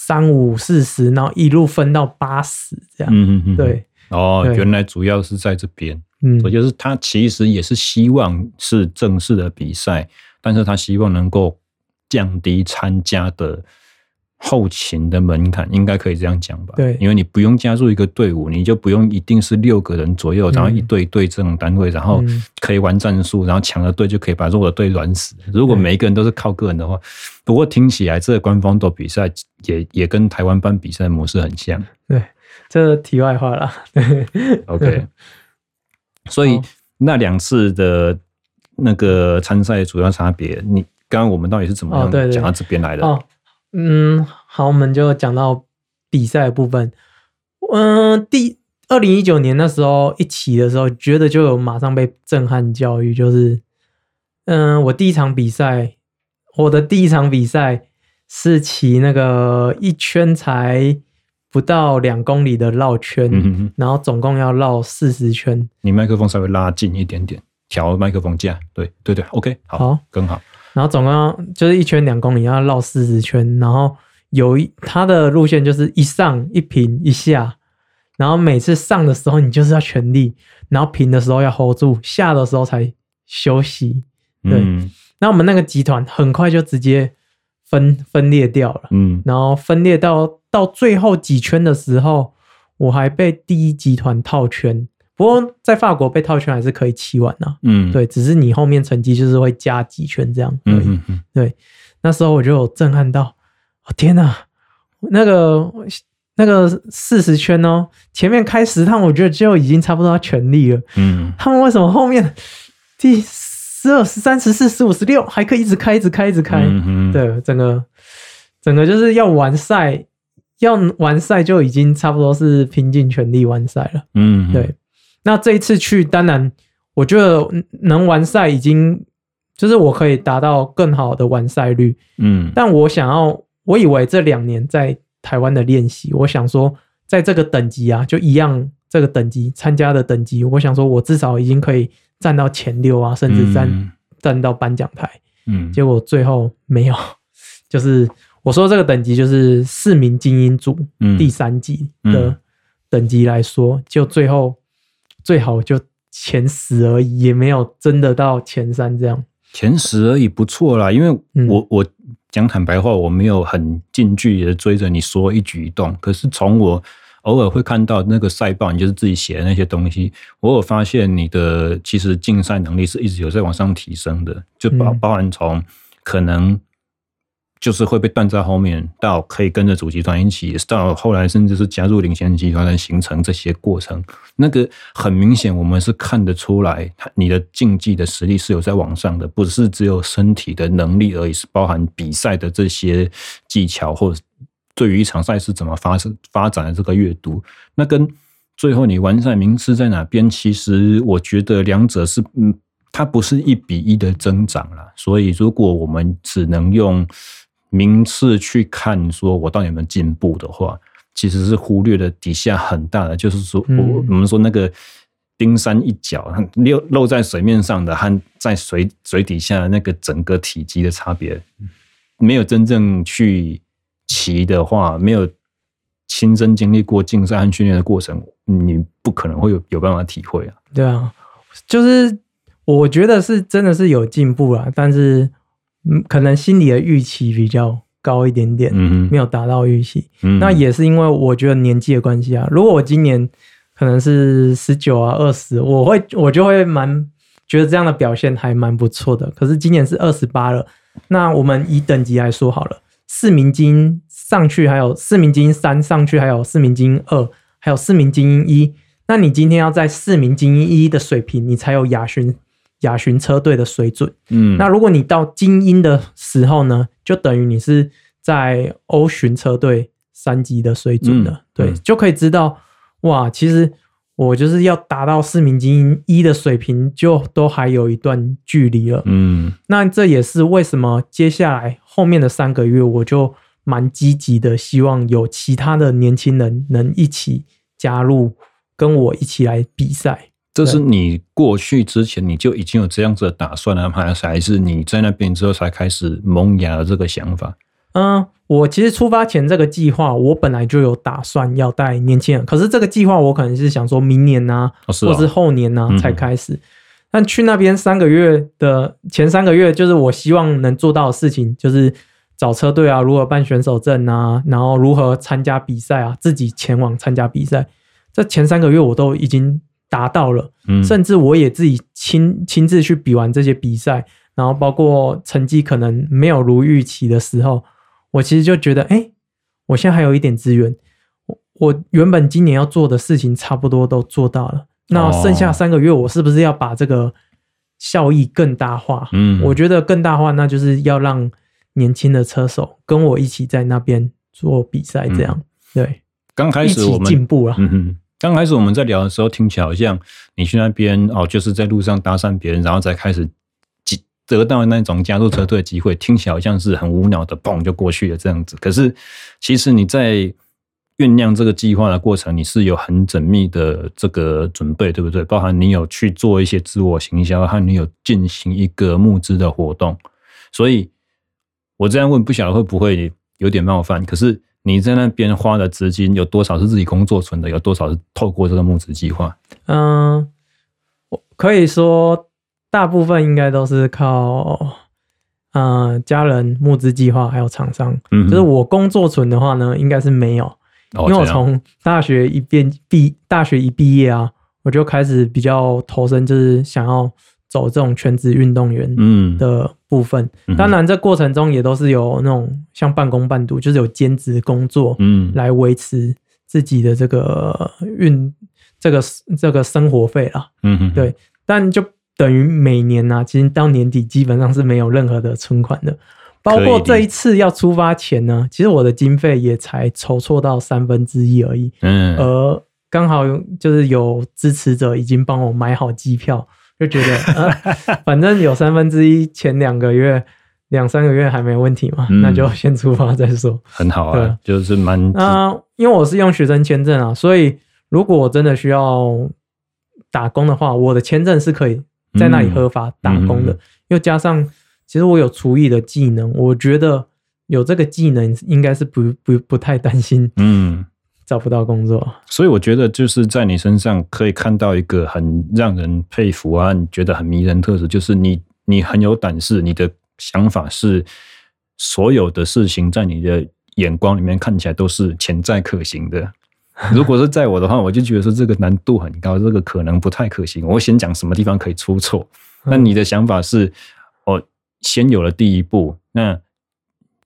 三五四十，然后一路分到八十，这样。嗯嗯嗯，对。哦，原来主要是在这边。嗯，也就是他其实也是希望是正式的比赛，但是他希望能够降低参加的。后勤的门槛应该可以这样讲吧？对，因为你不用加入一个队伍，你就不用一定是六个人左右，然后一队一队这种单位，然后可以玩战术，然后强的队就可以把弱的队软死。如果每一个人都是靠个人的话，不过听起来这个官方的比赛也也跟台湾办比赛模式很像。对，这题外话了。对，OK。所以那两次的那个参赛主要差别，你刚刚我们到底是怎么样讲到这边来的？哦嗯，好，我们就讲到比赛的部分。嗯，第二零一九年那时候一起的时候，觉得就有马上被震撼教育，就是，嗯，我第一场比赛，我的第一场比赛是骑那个一圈才不到两公里的绕圈，然后总共要绕四十圈。你麦克风稍微拉近一点点，调麦克风架，对对对，OK，好，好更好。然后总共就是一圈两公里，要绕四十圈。然后有一它的路线就是一上一平一下，然后每次上的时候你就是要全力，然后平的时候要 hold 住，下的时候才休息。对，嗯、那我们那个集团很快就直接分分裂掉了。嗯，然后分裂到到最后几圈的时候，我还被第一集团套圈。不过在法国被套圈还是可以骑完的，嗯，对，只是你后面成绩就是会加几圈这样，嗯嗯嗯，对，那时候我就有震撼到，哦天哪，那个那个四十圈哦，前面开十趟我觉得就已经差不多要全力了，嗯，他们为什么后面第十二、十三、十四、十五、十六还可以一直开、一直开、一直开？嗯，对，整个整个就是要完赛，要完赛就已经差不多是拼尽全力完赛了，嗯，对。那这一次去，当然，我觉得能完赛已经就是我可以达到更好的完赛率，嗯。但我想要，我以为这两年在台湾的练习，我想说，在这个等级啊，就一样这个等级参加的等级，我想说我至少已经可以站到前六啊，甚至站、嗯、站到颁奖台，嗯。结果最后没有，就是我说这个等级就是四名精英组，第三级的等级来说，就最后。最好就前十而已，也没有真的到前三这样。前十而已不错啦，因为我、嗯、我讲坦白话，我没有很近距离的追着你说一举一动，可是从我偶尔会看到那个赛报，你就是自己写的那些东西，我有发现你的其实竞赛能力是一直有在往上提升的，就包包含从可能。就是会被断在后面，到可以跟着主集团一起，到后来甚至是加入领先集团的形成这些过程，那个很明显，我们是看得出来，你的竞技的实力是有在往上的，不是只有身体的能力而已，是包含比赛的这些技巧，或者对于一场赛事怎么发生发展的这个阅读，那跟最后你完赛名次在哪边，其实我觉得两者是嗯，它不是一比一的增长了，所以如果我们只能用。名次去看，说我到底有没有进步的话，其实是忽略了底下很大的，就是说我我们说那个冰山一角，露露在水面上的和在水水底下那个整个体积的差别，没有真正去骑的话，没有亲身经历过竞赛和训练的过程，你不可能会有有办法体会啊。对啊，就是我觉得是真的是有进步了，但是。嗯，可能心里的预期比较高一点点，嗯，没有达到预期，嗯，那也是因为我觉得年纪的关系啊。如果我今年可能是十九啊二十，我会我就会蛮觉得这样的表现还蛮不错的。可是今年是二十八了，那我们以等级来说好了，四名精英上去，还有四名精英三上去，还有四名精英二，还有四名精英一。那你今天要在四名精英一的水平，你才有亚巡。亚巡车队的水准，嗯，那如果你到精英的时候呢，就等于你是在欧巡车队三级的水准了，嗯、对、嗯，就可以知道，哇，其实我就是要达到四名精英一的水平，就都还有一段距离了，嗯，那这也是为什么接下来后面的三个月，我就蛮积极的，希望有其他的年轻人能一起加入，跟我一起来比赛。这是你过去之前你就已经有这样子的打算了，还是还是你在那边之后才开始萌芽的这个想法？嗯，我其实出发前这个计划，我本来就有打算要带年轻人，可是这个计划我可能是想说明年呐、啊哦，或是后年呐、啊、才开始。但去那边三个月的前三个月，就是我希望能做到的事情，就是找车队啊，如何办选手证啊，然后如何参加比赛啊，自己前往参加比赛。这前三个月我都已经。达到了，甚至我也自己亲亲自去比完这些比赛，然后包括成绩可能没有如预期的时候，我其实就觉得，哎，我现在还有一点资源，我我原本今年要做的事情差不多都做到了，那剩下三个月，我是不是要把这个效益更大化？嗯，我觉得更大化，那就是要让年轻的车手跟我一起在那边做比赛，这样对。刚开始我们进步了。刚开始我们在聊的时候，听起来好像你去那边哦，就是在路上搭讪别人，然后再开始得到那种加入车队的机会，听起来好像是很无脑的，砰就过去了这样子。可是其实你在酝酿这个计划的过程，你是有很缜密的这个准备，对不对？包含你有去做一些自我行销，和你有进行一个募资的活动。所以我这样问，不晓得会不会有点冒犯？可是。你在那边花的资金有多少是自己工作存的？有多少是透过这个募资计划？嗯，我可以说大部分应该都是靠嗯家人募资计划还有厂商。嗯，就是我工作存的话呢，应该是没有，因为我从大学一毕毕大学一毕业啊，我就开始比较投身，就是想要。走这种全职运动员的部分，嗯，当然这过程中也都是有那种像半工半读，就是有兼职工作，嗯，来维持自己的这个运这个这个生活费啦，嗯，对，但就等于每年呢，啊，其实到年底基本上是没有任何的存款的，包括这一次要出发前呢，其实我的经费也才筹措到三分之一而已，嗯，而刚好就是有支持者已经帮我买好机票。就觉得，呃，反正有三分之一前两个月、两三个月还没问题嘛，嗯，那就先出发再说。很好啊，就是蛮啊，因为我是用学生签证啊，所以如果我真的需要打工的话，我的签证是可以在那里合法打工的。嗯，又加上，其实我有厨艺的技能，我觉得有这个技能应该是不不不太担心。嗯。找不到工作。所以我觉得就是在你身上可以看到一个很让人佩服啊，你觉得很迷人特质，就是你你很有胆识，你的想法是所有的事情在你的眼光里面看起来都是潜在可行的。如果是在我的话，我就觉得说这个难度很高，这个可能不太可行。我先讲什么地方可以出错。那你的想法是，哦，先有了第一步，那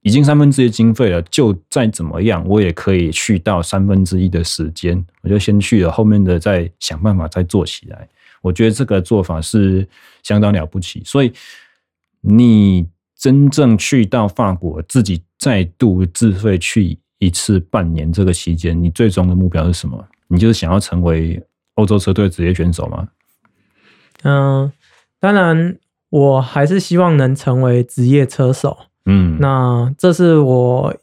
已经三分之一经费了，就再怎么样，我也可以去到三分之一的时间，我就先去了，后面的再想办法再做起来。我觉得这个做法是相当了不起。所以你真正去到法国，自己再度自费去。一次半年这个期间，你最终的目标是什么？你就是想要成为欧洲车队职业选手吗？嗯，当然，我还是希望能成为职业车手。嗯，那这是我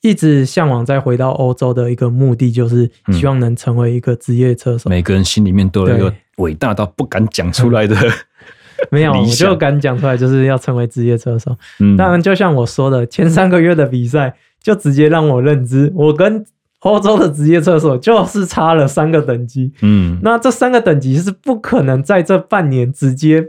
一直向往再回到欧洲的一个目的，就是希望能成为一个职业车手。每个人心里面都有一个伟大到不敢讲出来的，没有，我就敢讲出来，就是要成为职业车手。嗯，当然，就像我说的，前三个月的比赛。就直接让我认知，我跟欧洲的职业车手就是差了三个等级。嗯，那这三个等级是不可能在这半年直接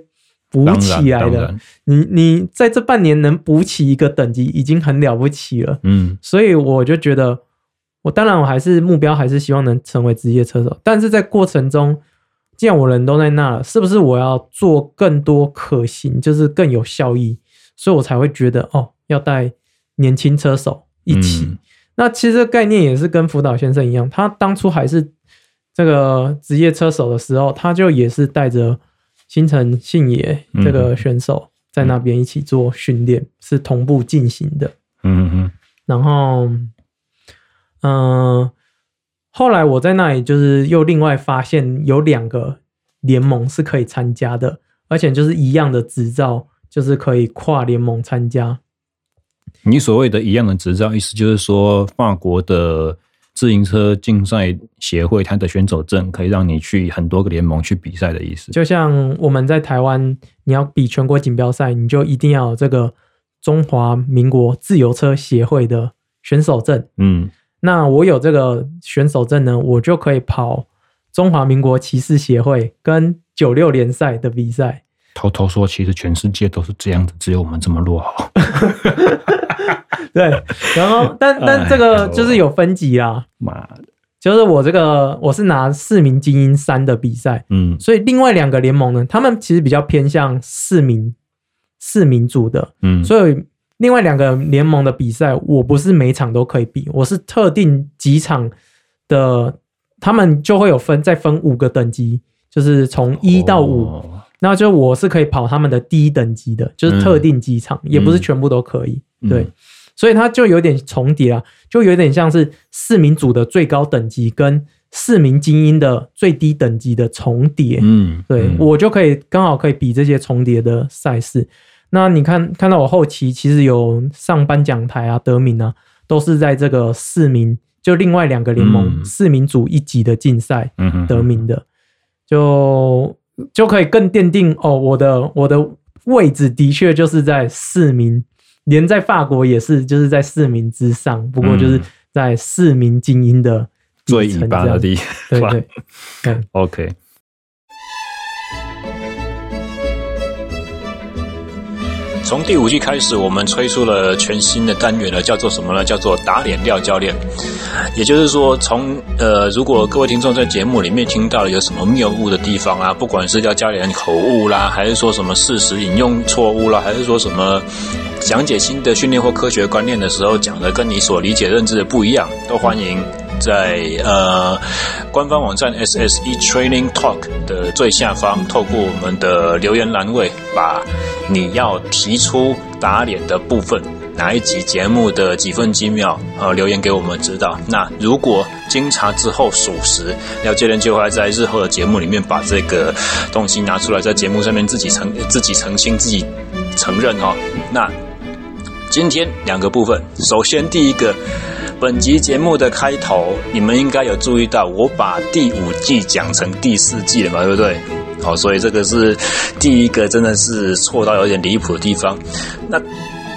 补起来的。你你在这半年能补起一个等级，已经很了不起了。嗯，所以我就觉得，我当然我还是目标还是希望能成为职业车手，但是在过程中，既然我人都在那了，是不是我要做更多可行，就是更有效益？所以我才会觉得哦，要带年轻车手。一起，嗯、那其实概念也是跟福岛先生一样，他当初还是这个职业车手的时候，他就也是带着新城信也这个选手在那边一起做训练，嗯、是同步进行的。嗯嗯。然后，嗯、呃，后来我在那里就是又另外发现有两个联盟是可以参加的，而且就是一样的执照，就是可以跨联盟参加。你所谓的一样的执照，意思就是说，法国的自行车竞赛协会它的选手证可以让你去很多个联盟去比赛的意思。就像我们在台湾，你要比全国锦标赛，你就一定要有这个中华民国自由车协会的选手证。嗯，那我有这个选手证呢，我就可以跑中华民国骑士协会跟九六联赛的比赛。偷偷说，其实全世界都是这样子，只有我们这么落后。对，然后但但这个就是有分级啦。妈。的，就是我这个我是拿市民精英三的比赛，嗯，所以另外两个联盟呢，他们其实比较偏向市民市民组的，嗯，所以另外两个联盟的比赛，我不是每场都可以比，我是特定几场的，他们就会有分再分五个等级，就是从一到五。哦那就我是可以跑他们的第一等级的，就是特定机场，嗯、也不是全部都可以。嗯、对，所以它就有点重叠啊，就有点像是市民组的最高等级跟市民精英的最低等级的重叠。嗯，对，嗯、我就可以刚好可以比这些重叠的赛事。那你看看到我后期其实有上颁奖台啊，得名啊，都是在这个市民就另外两个联盟、嗯、市民组一级的竞赛得名的，就。就可以更奠定哦，我的我的位置的确就是在市民，连在法国也是，就是在市民之上，不过就是在市民精英的最尾巴的地方。对对对，OK。从第五季开始，我们推出了全新的单元了，叫做什么呢？叫做打脸廖教练。也就是说，从呃，如果各位听众在节目里面听到了有什么谬误的地方啊，不管是廖教练口误啦，还是说什么事实引用错误啦，还是说什么讲解新的训练或科学观念的时候讲的跟你所理解认知的不一样，都欢迎。在呃官方网站 SSE Training Talk 的最下方，透过我们的留言栏位，把你要提出打脸的部分，哪一集节目的几分几秒，呃留言给我们知道。那如果经查之后属实，廖教练就会在日后的节目里面把这个东西拿出来，在节目上面自己澄自己澄清、自己承认哦。那今天两个部分，首先第一个。本集节目的开头，你们应该有注意到，我把第五季讲成第四季了嘛，对不对？好，所以这个是第一个真的是错到有点离谱的地方。那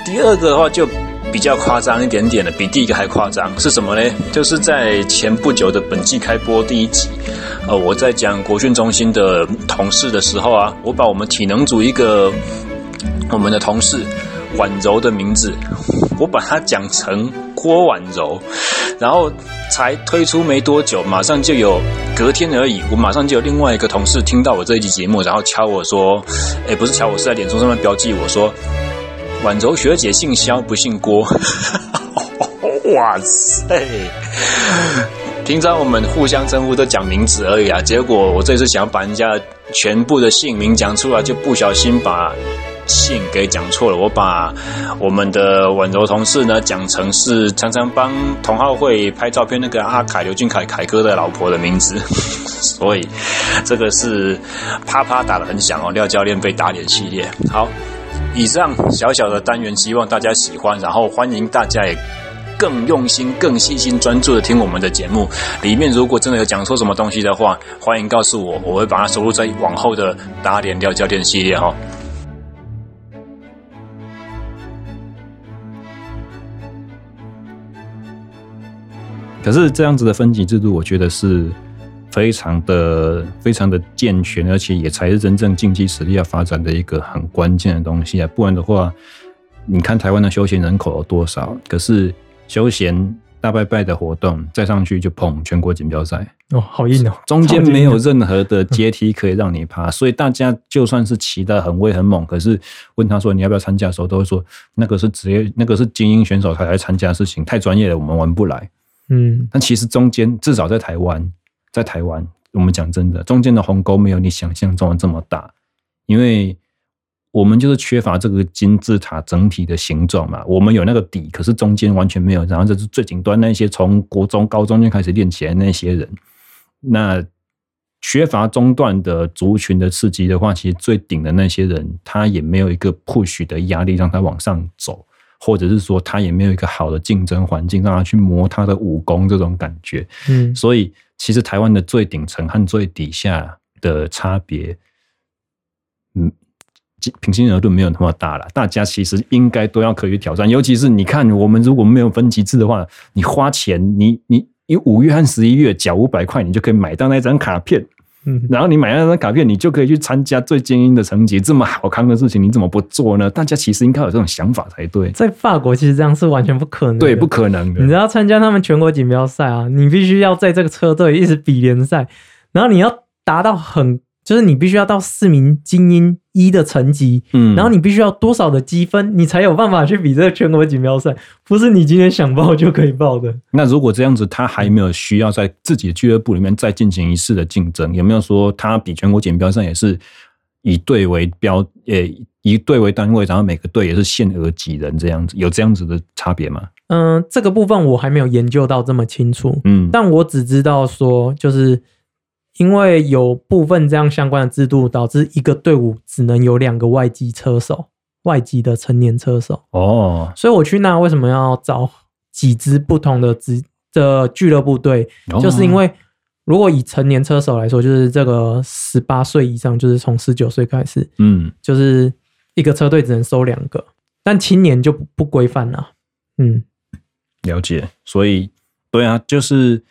第二个的话，就比较夸张一点点的，比第一个还夸张是什么呢？就是在前不久的本季开播第一集，呃，我在讲国训中心的同事的时候啊，我把我们体能组一个我们的同事婉柔的名字，我把它讲成郭婉柔，然后才推出没多久，马上就有隔天而已，我马上就有另外一个同事听到我这一集节目，然后敲我说，诶，不是敲我，是在脸书上面标记我说。婉柔学姐姓肖不姓郭，哇塞！平常我们互相称呼都讲名字而已啊，结果我这次想要把人家全部的姓名讲出来，就不小心把姓给讲错了。我把我们的婉柔同事呢讲成是常常帮同好会拍照片那个阿凯刘俊凯凯哥的老婆的名字，所以这个是啪啪打得很响哦。廖教练被打脸系列，好。以上小小的单元，希望大家喜欢，然后欢迎大家也更用心、更细心、专注的听我们的节目。里面如果真的有讲错什么东西的话，欢迎告诉我，我会把它收录在往后的打脸廖教练系列哈。可是这样子的分级制度，我觉得是。非常的非常的健全，而且也才是真正竞技实力要发展的一个很关键的东西啊！不然的话，你看台湾的休闲人口有多少？可是休闲大拜拜的活动再上去就碰全国锦标赛哦，好硬哦！中间没有任何的阶梯可以让你爬，所以大家就算是骑得很威很猛，可是问他说你要不要参加的时候，都会说那个是职业，那个是精英选手才来参加的事情，太专业了，我们玩不来。嗯，但其实中间至少在台湾。在台湾，我们讲真的，中间的鸿沟没有你想象中的这么大，因为我们就是缺乏这个金字塔整体的形状嘛。我们有那个底，可是中间完全没有。然后这是最顶端那些从国中、高中就开始练起来那些人，那缺乏中段的族群的刺激的话，其实最顶的那些人，他也没有一个 push 的压力让他往上走，或者是说他也没有一个好的竞争环境让他去磨他的武功这种感觉。嗯，所以。其实台湾的最顶层和最底下的差别，嗯，平心而论没有那么大了。大家其实应该都要可以挑战，尤其是你看，我们如果没有分级制的话，你花钱，你你你五月和十一月缴五百块，你就可以买到那张卡片。嗯，然后你买了那张卡片，你就可以去参加最精英的成绩。这么好康的事情，你怎么不做呢？大家其实应该有这种想法才对。在法国，其实这样是完全不可能的。对，不可能的。你要参加他们全国锦标赛啊，你必须要在这个车队一直比联赛，然后你要达到很。就是你必须要到四名精英一的层级，嗯，然后你必须要多少的积分，你才有办法去比这个全国锦标赛，不是你今天想报就可以报的。那如果这样子，他还没有需要在自己的俱乐部里面再进行一次的竞争，有没有说他比全国锦标赛也是以队为标，呃，以队为单位，然后每个队也是限额几人这样子，有这样子的差别吗？嗯，这个部分我还没有研究到这么清楚，嗯，但我只知道说就是。因为有部分这样相关的制度，导致一个队伍只能有两个外籍车手，外籍的成年车手。哦，所以我去那为什么要找几支不同的职的俱乐部队？就是因为如果以成年车手来说，就是这个十八岁以上，就是从十九岁开始，嗯，就是一个车队只能收两个，但青年就不规范了。嗯，了解。所以，对啊，就是。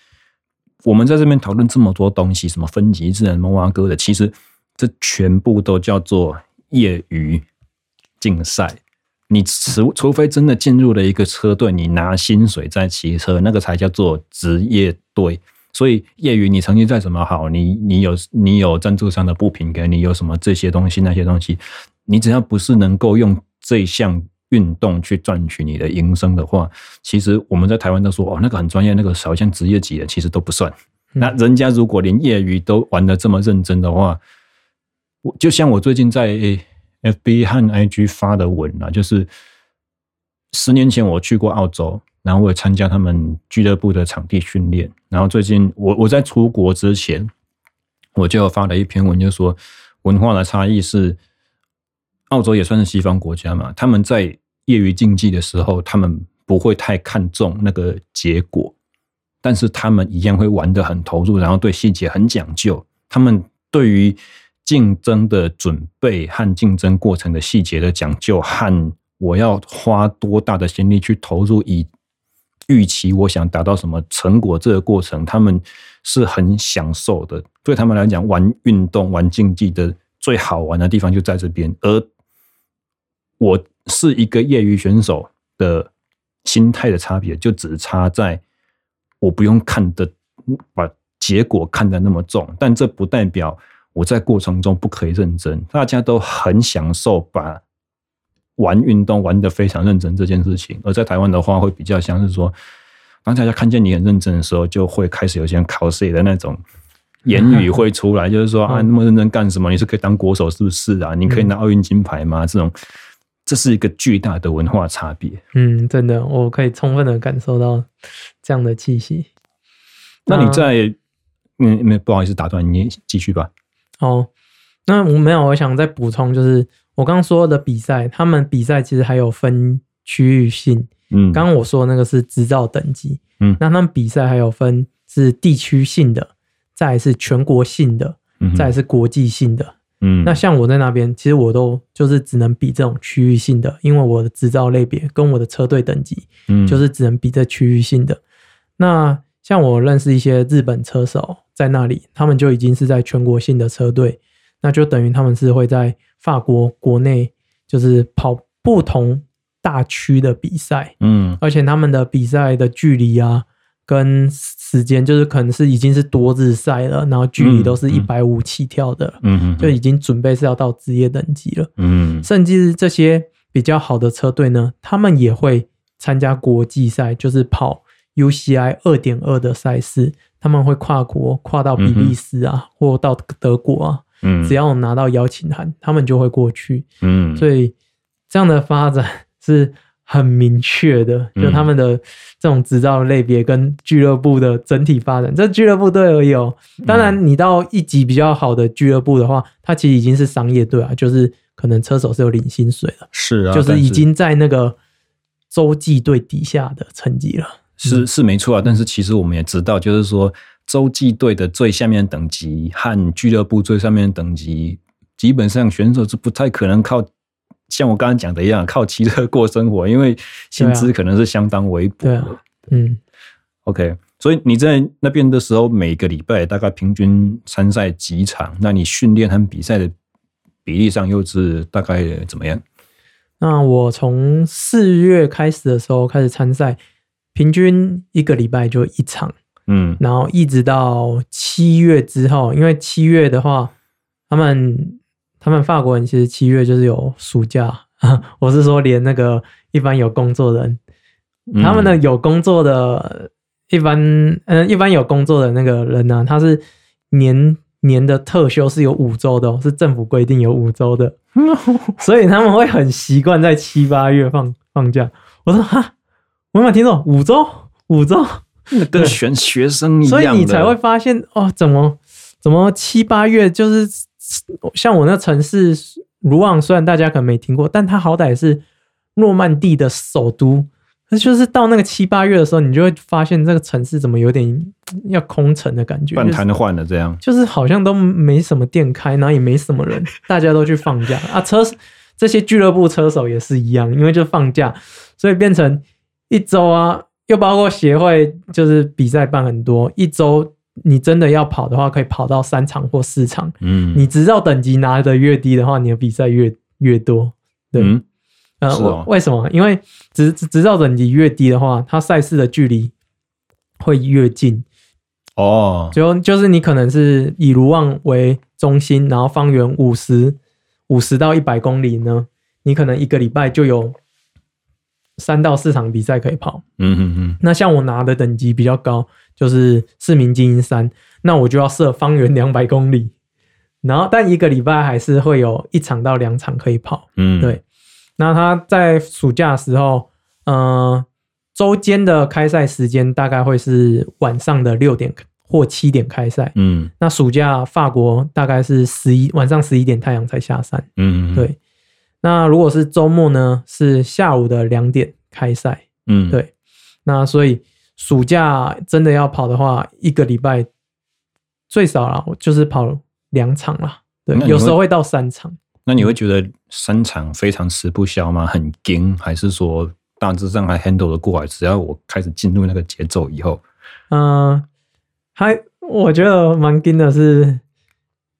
我们在这边讨论这么多东西，什么分级制、什么挖哥的，其实这全部都叫做业余竞赛。你除除非真的进入了一个车队，你拿薪水在骑车，那个才叫做职业队。所以业余你成绩再怎么好，你你有你有赞助商的不平给你有什么这些东西那些东西，你只要不是能够用这项。运动去赚取你的营生的话，其实我们在台湾都说哦，那个很专业，那个好像职业级的，其实都不算。那人家如果连业余都玩的这么认真的话，我就像我最近在 FB 和 IG 发的文啊，就是十年前我去过澳洲，然后我也参加他们俱乐部的场地训练。然后最近我我在出国之前，我就发了一篇文，就说文化的差异是。澳洲也算是西方国家嘛，他们在业余竞技的时候，他们不会太看重那个结果，但是他们一样会玩得很投入，然后对细节很讲究。他们对于竞争的准备和竞争过程的细节的讲究和我要花多大的心力去投入，以预期我想达到什么成果，这个过程他们是很享受的。对他们来讲，玩运动、玩竞技的最好玩的地方就在这边。而我是一个业余选手的心态的差别，就只差在我不用看的把结果看得那么重，但这不代表我在过程中不可以认真。大家都很享受把。玩运动玩得非常认真这件事情，而在台湾的话，会比较像是说，当大家看见你很认真的时候，就会开始有些考试的那种言语会出来，就是说啊，那么认真干什么？你是可以当国手是不是啊？你可以拿奥运金牌吗？这种，这是一个巨大的文化差别。嗯，真的，我可以充分的感受到这样的气息。那你在，嗯，没不好意思打断你，继续吧。哦，那我没有，我想再补充就是。我刚刚说的比赛，他们比赛其实还有分区域性。嗯，刚刚我说的那个是执照等级。嗯，那他们比赛还有分是地区性的，再是全国性的，再是国际性的。嗯，那像我在那边，其实我都就是只能比这种区域性的，因为我的执照类别跟我的车队等级，嗯，就是只能比这区域性的。那像我认识一些日本车手在那里，他们就已经是在全国性的车队，那就等于他们是会在。法国国内就是跑不同大区的比赛，嗯，而且他们的比赛的距离啊，跟时间就是可能是已经是多日赛了，然后距离都是一百五起跳的，嗯，就已经准备是要到职业等级了，嗯，甚至这些比较好的车队呢，他们也会参加国际赛，就是跑 UCI 二点二的赛事，他们会跨国跨到比利时啊，或到德国啊。嗯，只要拿到邀请函，他们就会过去。嗯，所以这样的发展 是很明确的，就他们的这种执照类别跟俱乐部的整体发展。这俱乐部队而已哦。当然，你到一级比较好的俱乐部的话，它其实已经是商业队啊，就是可能车手是有领薪水了。是啊，就是已经在那个洲际队底下的层级了。是是没错啊，但是其实我们也知道，就是说。洲际队的最下面等级和俱乐部最上面等级，基本上选手是不太可能靠像我刚刚讲的一样靠骑车过生活，因为薪资可能是相当微薄的。嗯，OK，所以你在那边的时候，每个礼拜大概平均参赛几场？那你训练和比赛的比例上又是大概怎么样？那我从四月开始的时候开始参赛，平均一个礼拜就一场。嗯，然后一直到七月之后，因为七月的话，他们他们法国人其实七月就是有暑假，我是说连那个一般有工作的人，他们的有工作的，一般嗯一般有工作的那个人呢，他是年年的特休是有五周的，是政府规定有五周的，所以他们会很习惯在七八月放放假。我说哈，我没有听错，五周？五周。那跟学学生一样，所以你才会发现哦，怎么怎么七八月就是像我那城市卢昂，虽然大家可能没听过，但它好歹是诺曼底的首都。那就是到那个七八月的时候，你就会发现这个城市怎么有点要空城的感觉，半瘫痪了这样，就是好像都没什么店开，然后也没什么人，大家都去放假啊。车这些俱乐部车手也是一样，因为就放假，所以变成一周啊。又包括协会，就是比赛办很多，一周你真的要跑的话，可以跑到三场或四场。嗯，你执照等级拿的越低的话，你的比赛越越多。对，嗯，呃，我为什么？因为执执照等级越低的话，它赛事的距离会越近。哦，就就是你可能是以卢旺为中心，然后方圆五十五十到一百公里呢，你可能一个礼拜就有。三到四场比赛可以跑，嗯嗯嗯。那像我拿的等级比较高，就是市民精英三，那我就要设方圆两百公里，然后但一个礼拜还是会有一场到两场可以跑，嗯，对。那他在暑假的时候，呃，周间的开赛时间大概会是晚上的六点或七点开赛，嗯。那暑假法国大概是十一晚上十一点太阳才下山，嗯，对。那如果是周末呢？是下午的两点开赛。嗯，对。那所以暑假真的要跑的话，一个礼拜最少啦，就是跑两场啦。对，有时候会到三场。那你会觉得三场非常吃不消吗？很紧，还是说大致上还 handle 得过来？只要我开始进入那个节奏以后，嗯、呃，还我觉得蛮紧的是，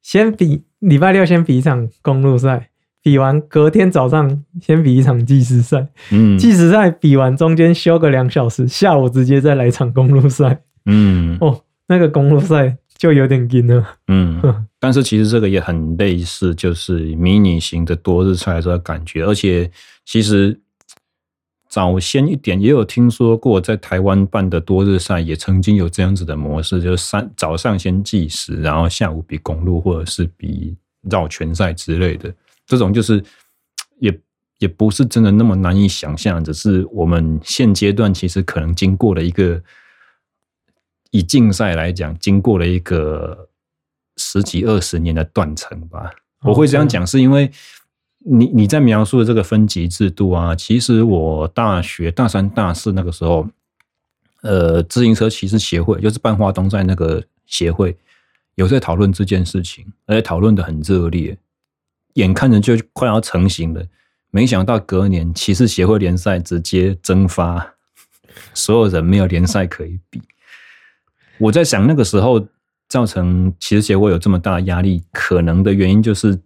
先比礼拜六先比一场公路赛，比完隔天早上先比一场计时赛，嗯，计时赛比完中间休个两小时，下午直接再来一场公路赛，嗯，哦，那个公路赛就有点紧了，嗯。但是其实这个也很类似，就是迷你型的多日赛这个感觉，而且其实早先一点也有听说过，在台湾办的多日赛也曾经有这样子的模式，就是三早上先计时，然后下午比公路或者是比绕圈赛之类的，这种就是 也也不是真的那么难以想象，只是我们现阶段其实可能经过了一个以竞赛来讲，经过了一个。十几二十年的断层吧，我会这样讲，是因为你你在描述的这个分级制度啊，其实我大学大三、大四那个时候，呃，自行车骑士协会就是办花东赛那个协会，有在讨论这件事情，而且讨论的很热烈，眼看着就快要成型了，没想到隔年骑士协会联赛直接蒸发，所有人没有联赛可以比。我在想那个时候。造成骑士协会有这么大的压力，可能的原因就是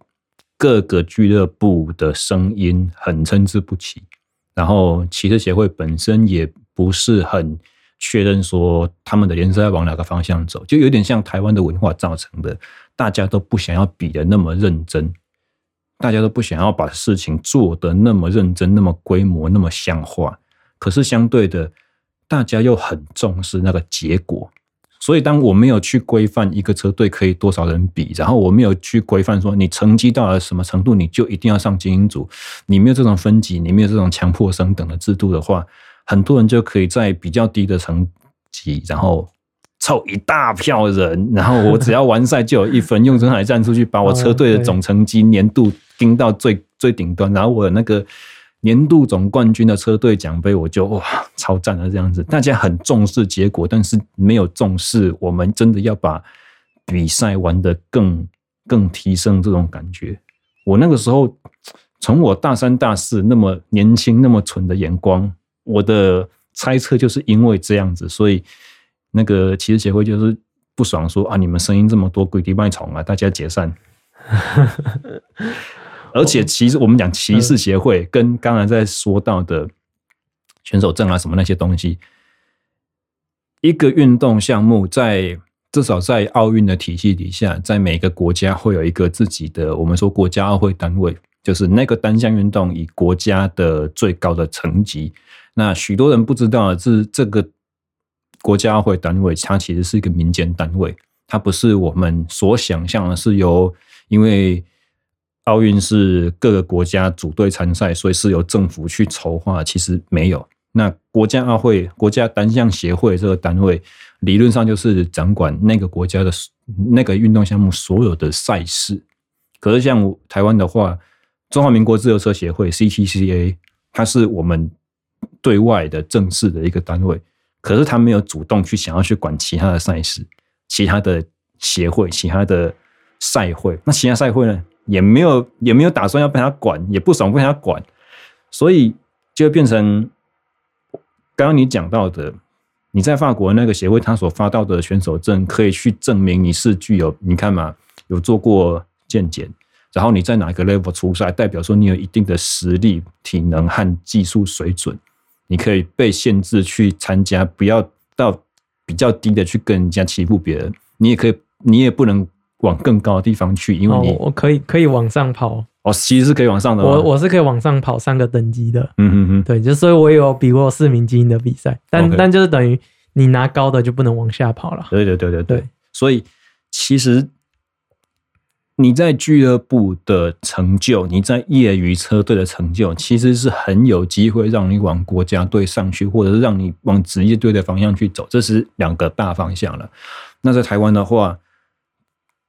各个俱乐部的声音很参差不齐，然后骑士协会本身也不是很确认说他们的联赛要往哪个方向走，就有点像台湾的文化造成的，大家都不想要比的那么认真，大家都不想要把事情做得那么认真、那么规模、那么像话，可是相对的，大家又很重视那个结果。所以，当我没有去规范一个车队可以多少人比，然后我没有去规范说你成绩到了什么程度，你就一定要上精英组，你没有这种分级，你没有这种强迫升等的制度的话，很多人就可以在比较低的成绩，然后凑一大票人，然后我只要完赛就有一分，用真海战术去把我车队的总成绩年度盯到最最顶端，然后我那个。年度总冠军的车队奖杯，我就哇超赞的这样子。大家很重视结果，但是没有重视我们真的要把比赛玩得更更提升这种感觉。我那个时候，从我大三大四那么年轻那么蠢的眼光，我的猜测就是因为这样子，所以那个骑士协会就是不爽说啊，你们声音这么多，鬼地卖虫啊，大家解散。而且，其实我们讲骑士协会跟刚才在说到的选手证啊什么那些东西，一个运动项目在至少在奥运的体系底下，在每个国家会有一个自己的我们说国家奥会单位，就是那个单项运动以国家的最高的层级。那许多人不知道的是，这个国家奥会单位它其实是一个民间单位，它不是我们所想象的是由因为。奥运是各个国家组队参赛，所以是由政府去筹划。其实没有，那国家奥会、国家单项协会这个单位，理论上就是掌管那个国家的那个运动项目所有的赛事。可是像台湾的话，中华民国自由车协会 （CTCA） 它是我们对外的正式的一个单位，可是它没有主动去想要去管其他的赛事、其他的协会、其他的赛会。那其他赛会呢？也没有也没有打算要被他管，也不爽被他管，所以就变成刚刚你讲到的，你在法国那个协会，他所发到的选手证可以去证明你是具有，你看嘛，有做过健检，然后你在哪一个 level 出赛，代表说你有一定的实力、体能和技术水准，你可以被限制去参加，不要到比较低的去跟人家欺负别人，你也可以，你也不能。往更高的地方去，因为你、哦、我可以可以往上跑哦，其实是可以往上的。我我是可以往上跑三个等级的。嗯嗯嗯，对，就所以我有比过市民精英的比赛，但、但就是等于你拿高的就不能往下跑了。对对对对对，所以其实你在俱乐部的成就，你在业余车队的成就，其实是很有机会让你往国家队上去，或者是让你往职业队的方向去走，这是两个大方向了。那在台湾的话。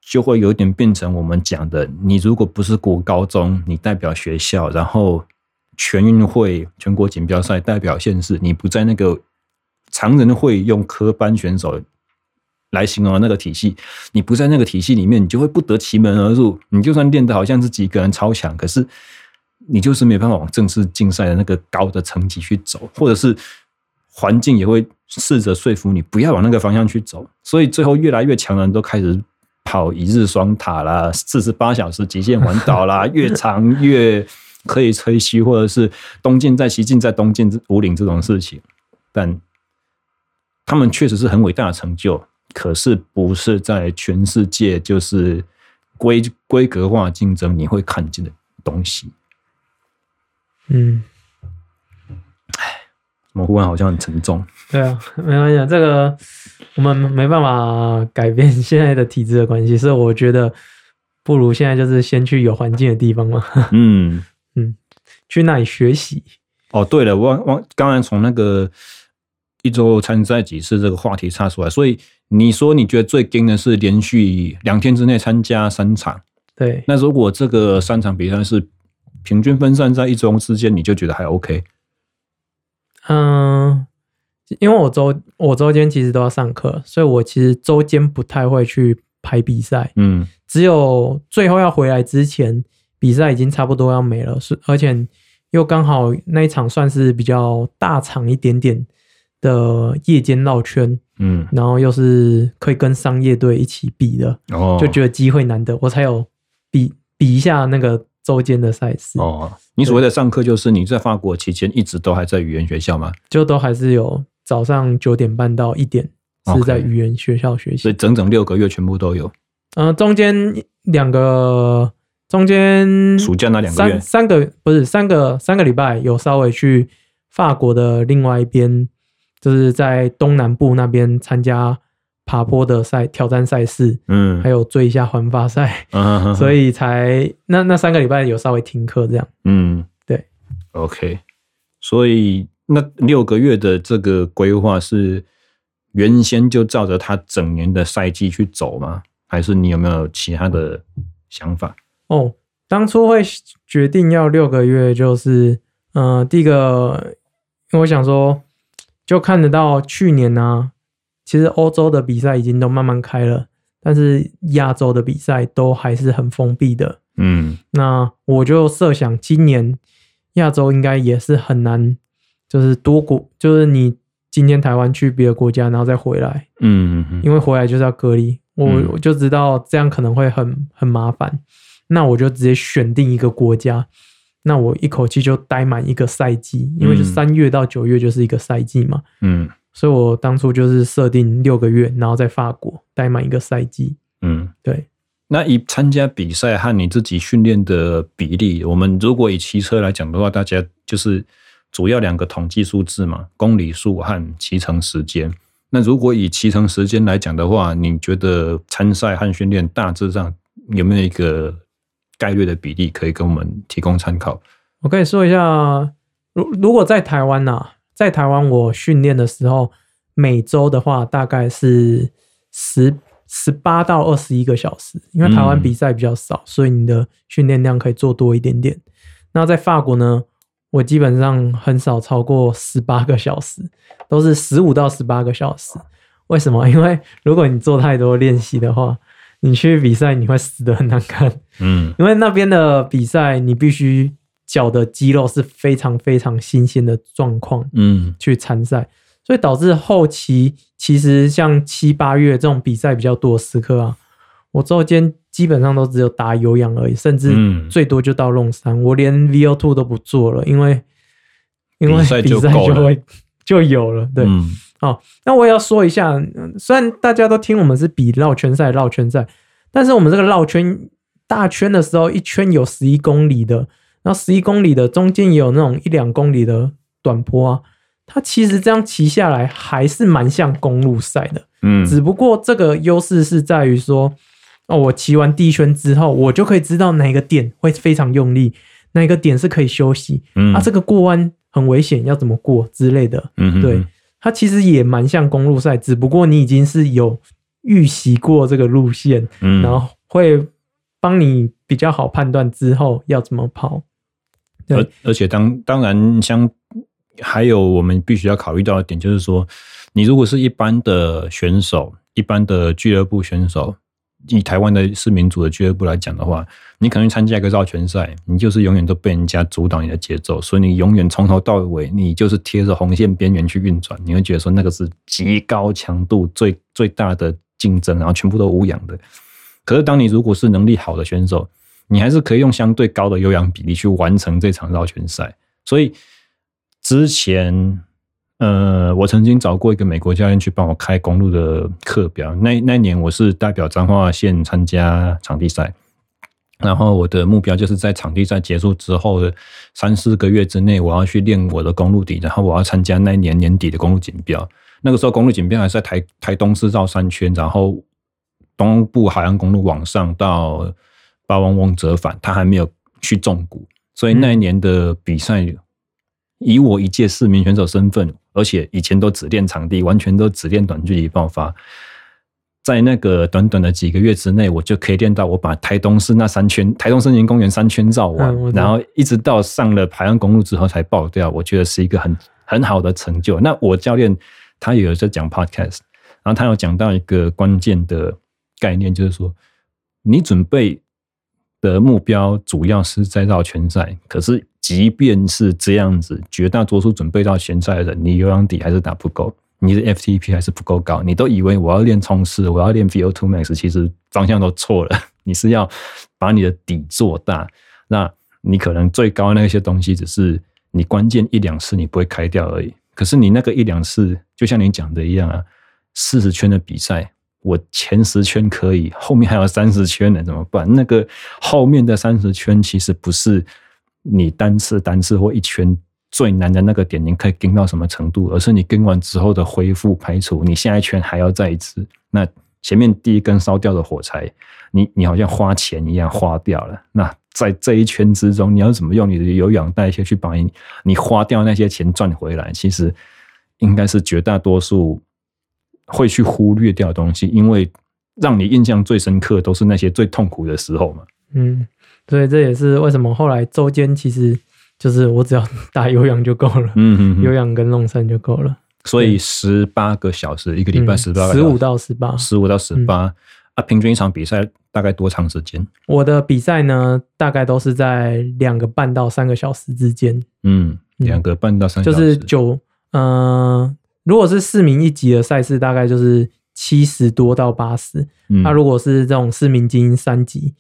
就会有点变成我们讲的，你如果不是国高中，你代表学校，然后全运会、全国锦标赛代表县市，你不在那个常人会用科班选手来形容的那个体系。你不在那个体系里面，你就会不得其门而入。你就算练得好像自己一个人超强，可是你就是没办法往正式竞赛的那个高的层级去走，或者是环境也会试着说服你不要往那个方向去走。所以最后越来越强的人都开始跑一日双塔啦，四十八小时极限环岛啦，越长越可以吹嘘，或者是东进在西进再东进五岭这种事情。但他们确实是很伟大的成就，可是不是在全世界就是规规格化竞争你会看见的东西。嗯，哎，我们忽然好像很沉重。对啊，没关系，这个我们没办法改变现在的体制的关系，所以我觉得不如现在就是先去有环境的地方嘛。嗯嗯，去那里学习。哦，对了，我我刚才从那个。一周参赛几次这个话题插出来，所以你说你觉得最惊的是连续两天之内参加三场，对。那如果这个三场比赛是平均分散在一周之间，你就觉得还 OK？嗯，因为我周我周间其实都要上课，所以我其实周间不太会去排比赛。嗯，只有最后要回来之前，比赛已经差不多要没了，是而且又刚好那一场算是比较大场一点点。的夜间绕圈，嗯，然后又是可以跟商业队一起比的，哦，就觉得机会难得，我才有比比一下那个周间的赛事。哦，你所谓的上课，就是你在法国期间一直都还在语言学校吗？就都还是有早上九点半到一点是在语言学校学习，所以整整六个月全部都有。嗯、呃，中间两个，中间暑假那两个月，三三个不是三个三个礼拜有稍微去法国的另外一边。就是在东南部那边参加爬坡的赛挑战赛事，嗯，还有追一下环法赛，嗯，所以才那那三个礼拜有稍微停课这样，嗯，对，OK，所以那六个月的这个规划是原先就照着他整年的赛季去走吗？还是你有没有其他的想法？哦，当初会决定要六个月，就是嗯、呃，第一个，因为我想说。就看得到去年呢、啊，其实欧洲的比赛已经都慢慢开了，但是亚洲的比赛都还是很封闭的。嗯，那我就设想今年亚洲应该也是很难，就是多国，就是你今天台湾去别的国家，然后再回来。嗯嗯，因为回来就是要隔离，我我就知道这样可能会很很麻烦，那我就直接选定一个国家。那我一口气就待满一个赛季，因为就三月到九月就是一个赛季嘛。嗯，所以我当初就是设定六个月，然后在法国待满一个赛季。嗯，对。那以参加比赛和你自己训练的比例，我们如果以骑车来讲的话，大家就是主要两个统计数字嘛，公里数和骑乘时间。那如果以骑乘时间来讲的话，你觉得参赛和训练大致上有没有一个？概率的比例可以跟我们提供参考。我可以说一下，如如果在台湾呐，在台湾我训练的时候，每周的话大概是十十八到二十一个小时，因为台湾比赛比较少，所以你的训练量可以做多一点点。那在法国呢，我基本上很少超过十八个小时，都是十五到十八个小时。为什么？因为如果你做太多练习的话。你去比赛，你会死的很难看，嗯，因为那边的比赛，你必须脚的肌肉是非常非常新鲜的状况，嗯，去参赛，所以导致后期其实像七八月这种比赛比较多的时刻啊，我周间基本上都只有打有氧而已，甚至最多就到弄伤，我连 VO2 都不做了，因为因为比赛就会就有了，对。嗯。哦，那我也要说一下，虽然大家都听我们是比绕圈赛、绕圈赛，但是我们这个绕圈大圈的时候，一圈有十一公里的，然后十一公里的中间也有那种一两公里的短坡啊，它其实这样骑下来还是蛮像公路赛的，嗯，只不过这个优势是在于说，哦，我骑完第一圈之后，我就可以知道哪个点会非常用力，哪个点是可以休息，嗯，啊，这个过弯很危险，要怎么过之类的，嗯，对。它其实也蛮像公路赛，只不过你已经是有预习过这个路线，嗯，然后会帮你比较好判断之后要怎么跑。而而且当当然，像还有我们必须要考虑到的点，就是说，你如果是一般的选手，一般的俱乐部选手，以台湾的市民组的俱乐部来讲的话，你可能参加一个绕圈赛，你就是永远都被人家阻挡你的节奏，所以你永远从头到尾，你就是贴着红线边缘去运转，你会觉得说那个是极高强度、最最大的竞争，然后全部都无氧的。可是当你如果是能力好的选手，你还是可以用相对高的有氧比例去完成这场绕圈赛。所以之前。呃，我曾经找过一个美国教练去帮我开公路的课表。那那年我是代表彰化县参加场地赛，然后我的目标就是在场地赛结束之后的三四个月之内，我要去练我的公路底，然后我要参加那一年年底的公路锦标。那个时候公路锦标还是在台台东市绕三圈，然后东部海岸公路往上到八王翁折返，他还没有去中谷，所以那一年的比赛，以我一届市民选手身份。而且以前都只练场地，完全都只练短距离爆发。在那个短短的几个月之内，我就可以练到我把台东市那三圈、台东森林公园三圈绕完，嗯、然后一直到上了海岸公路之后才爆掉。我觉得是一个很很好的成就。那我教练他也有在讲 podcast，然后他有讲到一个关键的概念，就是说你准备的目标主要是在绕圈赛，可是。即便是这样子，绝大多数准备到现在的人，你有氧底还是打不够，你的 FTP 还是不够高，你都以为我要练冲刺，我要练 VO2 max，其实方向都错了。你是要把你的底做大，那你可能最高那些东西，只是你关键一两次你不会开掉而已。可是你那个一两次，就像你讲的一样啊，四十圈的比赛，我前十圈可以，后面还有三十圈呢，怎么办？那个后面的三十圈其实不是。你单次、单次或一圈最难的那个点，你可以跟到什么程度？而是你跟完之后的恢复排除，你下一圈还要再一次。那前面第一根烧掉的火柴，你你好像花钱一样花掉了。那在这一圈之中，你要怎么用你的有氧代谢去把你你花掉那些钱赚回来？其实应该是绝大多数会去忽略掉的东西，因为让你印象最深刻都是那些最痛苦的时候嘛。嗯。所以这也是为什么后来周间其实就是我只要打有氧就够了，嗯嗯，有氧跟弄散就够了。所以十八个小时一个礼拜十八个，十五到十八，十五到十八啊，平均一场比赛大概多长时间？我的比赛呢，大概都是在两个半到三个小时之间。嗯，两个半到三个小时，就是九嗯、呃，如果是市民一级的赛事，大概就是七十多到八十。那如果是这种市民精英三级。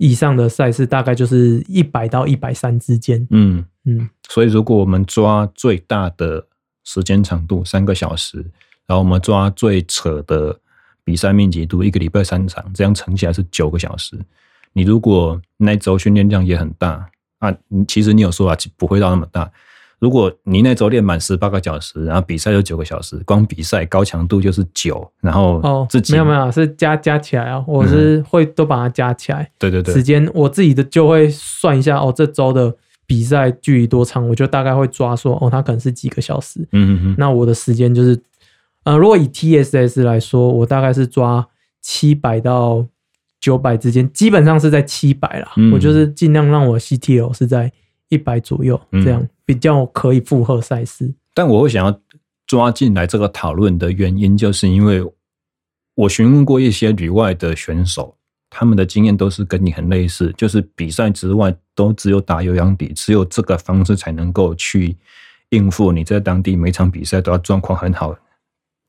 以上的赛事大概就是一百到一百三之间。嗯嗯，所以如果我们抓最大的时间长度三个小时，然后我们抓最扯的比赛密集度，一个礼拜三场，这样乘起来是九个小时。你如果那周训练量也很大啊，其实你有说啊，不会到那么大。如果你那周练满十八个小时，然后比赛就九个小时，光比赛高强度就是九，然后自己、哦、没有没有是加加起来啊，我是会都把它加起来。嗯、对对对，时间我自己的就会算一下哦，这周的比赛距离多长，我就大概会抓说哦，它可能是几个小时。嗯嗯嗯。那我的时间就是，呃，如果以 TSS 来说，我大概是抓七百到九百之间，基本上是在七百啦。嗯、我就是尽量让我 CTL 是在一百左右这样。嗯比较可以负荷赛事，但我会想要抓进来这个讨论的原因，就是因为我询问过一些旅外的选手，他们的经验都是跟你很类似，就是比赛之外都只有打有氧底，只有这个方式才能够去应付你在当地每场比赛都要状况很好，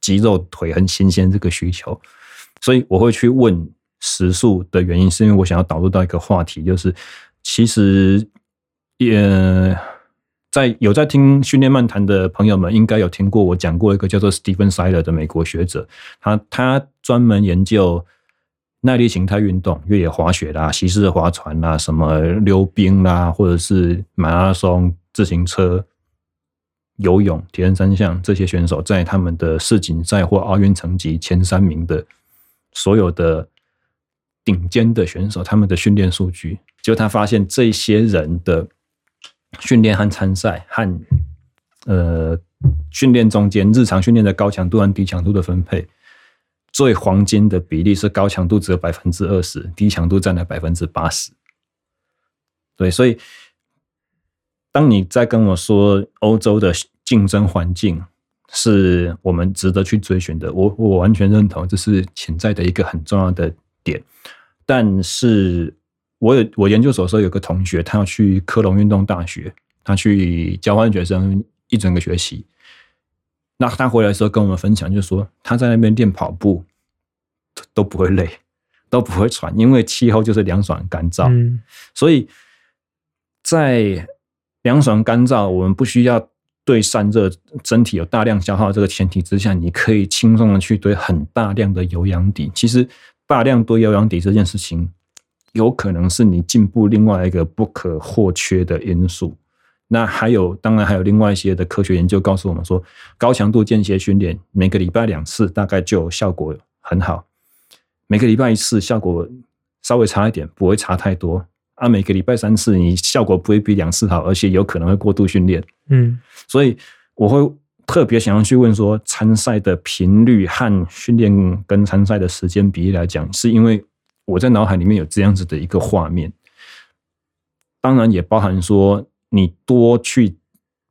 肌肉腿很新鲜这个需求。所以我会去问时速的原因，是因为我想要导入到一个话题，就是其实也。在有在听训练漫谈的朋友们，应该有听过我讲过一个叫做 Stephen Siler 的美国学者，他他专门研究耐力形态运动，越野滑雪啦、西式划船啦、什么溜冰啦，或者是马拉松、自行车、游泳、铁人三项这些选手，在他们的世锦赛或奥运成绩前三名的所有的顶尖的选手，他们的训练数据，就他发现这些人的。训练和参赛和呃训练中间日常训练的高强度和低强度的分配，最黄金的比例是高强度只有百分之二十，低强度占了百分之八十。对，所以当你在跟我说欧洲的竞争环境，是我们值得去追寻的。我我完全认同，这是潜在的一个很重要的点。但是我有我研究所的时候有个同学，他要去科隆运动大学，他去交换学生一整个学期。那他回来的时候跟我们分享，就是说他在那边练跑步都不会累，都不会喘，因为气候就是凉爽干燥。嗯，所以在凉爽干燥，我们不需要对散热，身体有大量消耗这个前提之下，你可以轻松的去堆很大量的有氧底。其实。大量堆有氧底这件事情，有可能是你进步另外一个不可或缺的因素。那还有，当然还有另外一些的科学研究告诉我们说，高强度间歇训练每个礼拜两次，大概就效果很好；每个礼拜一次，效果稍微差一点，不会差太多。啊，每个礼拜三次，你效果不会比两次好，而且有可能会过度训练。嗯，所以我会。特别想要去问说，参赛的频率和训练跟参赛的时间比例来讲，是因为我在脑海里面有这样子的一个画面。当然也包含说，你多去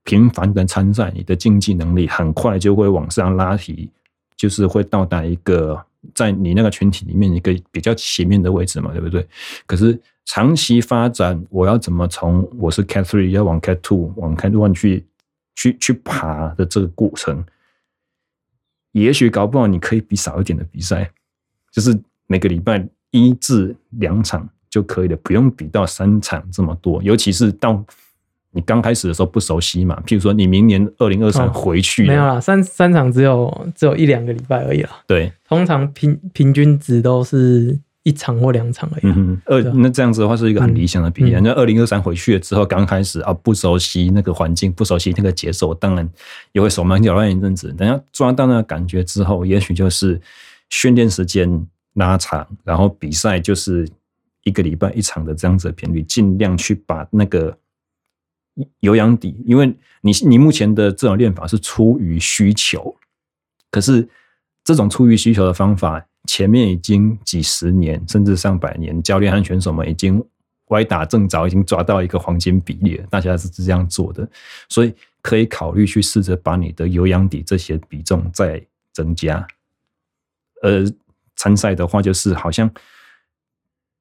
频繁的参赛，你的竞技能力很快就会往上拉提，就是会到达一个在你那个群体里面一个比较前面的位置嘛，对不对？可是长期发展，我要怎么从我是 Cat Three 要往 Cat Two 往 Cat One 去？去去爬的这个过程，也许搞不好你可以比少一点的比赛，就是每个礼拜一至两场就可以了，不用比到三场这么多。尤其是到你刚开始的时候不熟悉嘛，譬如说你明年二零二三回去，哦，没有啦，三三场只有只有一两个礼拜而已啦。对，通常平平均值都是。一场或两场而已。嗯，二那这样子的话是一个很理想的比例。那二零二三回去了之后，刚开始啊不熟悉那个环境，不熟悉那个节奏，当然也会手忙脚乱一阵子。等下抓到那个感觉之后，也许就是训练时间拉长，然后比赛就是一个礼拜一场的这样子的频率，尽量去把那个有氧底，因为你你目前的这种练法是出于需求，可是这种出于需求的方法。前面已经几十年甚至上百年，教练和选手们已经歪打正着，已经抓到一个黄金比例了。大家是这样做的，所以可以考虑去试着把你的有氧底这些比重再增加。呃参赛的话，就是好像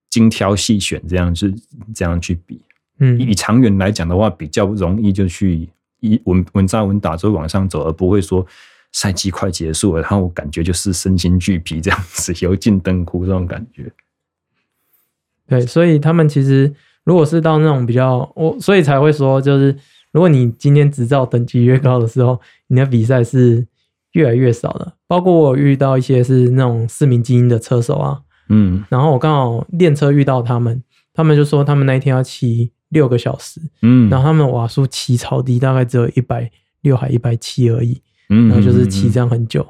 精挑细选这样，是这样去比。嗯，以长远来讲的话，比较容易就去一稳稳扎稳打就往上走，而不会说。赛季快结束了，然后我感觉就是身心俱疲这样子，油尽灯枯这种感觉。对，所以他们其实如果是到那种比较，我所以才会说，就是如果你今天执照等级越高的时候，你的比赛是越来越少了。包括我遇到一些是那种市民精英的车手啊，嗯，然后我刚好练车遇到他们，他们就说他们那一天要骑六个小时，嗯，然后他们瓦数骑超低，大概只有一百六还一百七而已。嗯，然后就是骑这样很久，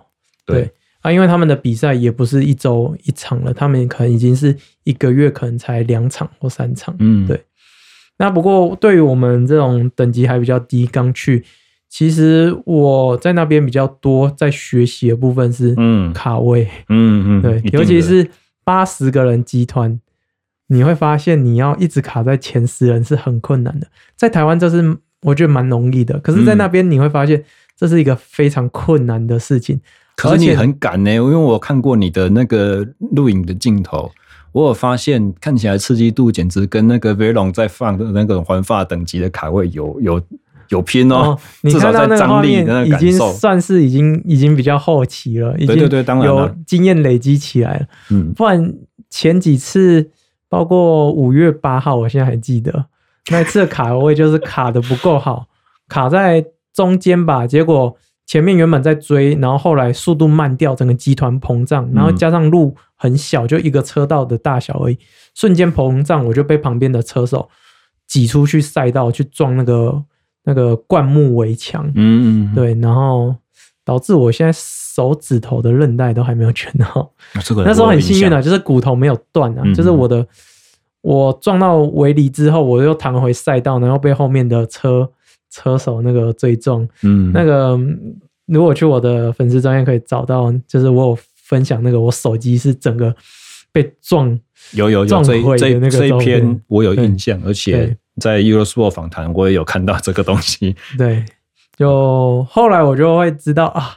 对，对。啊，因为他们的比赛也不是一周一场了，他们可能已经是一个月可能才两场或三场，嗯，对。那不过对于我们这种等级还比较低，刚去，其实我在那边比较多在学习的部分是嗯。卡位，嗯嗯，对，尤其是八十个人集团，你会发现你要一直卡在前十人是很困难的，在台湾这是我觉得蛮容易的，可是在那边你会发现。这是一个非常困难的事情，可是你很敢呢，因为我看过你的那个录影的镜头，我有发现看起来刺激度简直跟那个 Velo 在放的那个环法等级的卡位有有有拼哦，哦。你看到那个画面，已经算是已经已经比较后期了，已经有经验累积起来了。嗯，不然前几次，包括五月八号，我现在还记得那一次的卡位就是卡的不够好，卡在。中间吧，结果前面原本在追，然后后来速度慢掉，整个集团膨胀，然后加上路很小，就一个车道的大小而已，瞬间膨胀，我就被旁边的车手挤出去赛道去撞那个那个灌木围墙，嗯，嗯，对，然后导致我现在手指头的韧带都还没有全好。那时候很幸运啊，就是骨头没有断啊，就是我的我撞到围篱之后，我又弹回赛道，然后被后面的车。车手那个追撞，嗯，那个如果去我的粉丝专页可以找到，就是我有分享那个我手机是整个被撞，有有有撞毁的那个这一篇我有印象，而且在 Eurosport 访谈我也有看到这个东西。对，就后来我就会知道啊，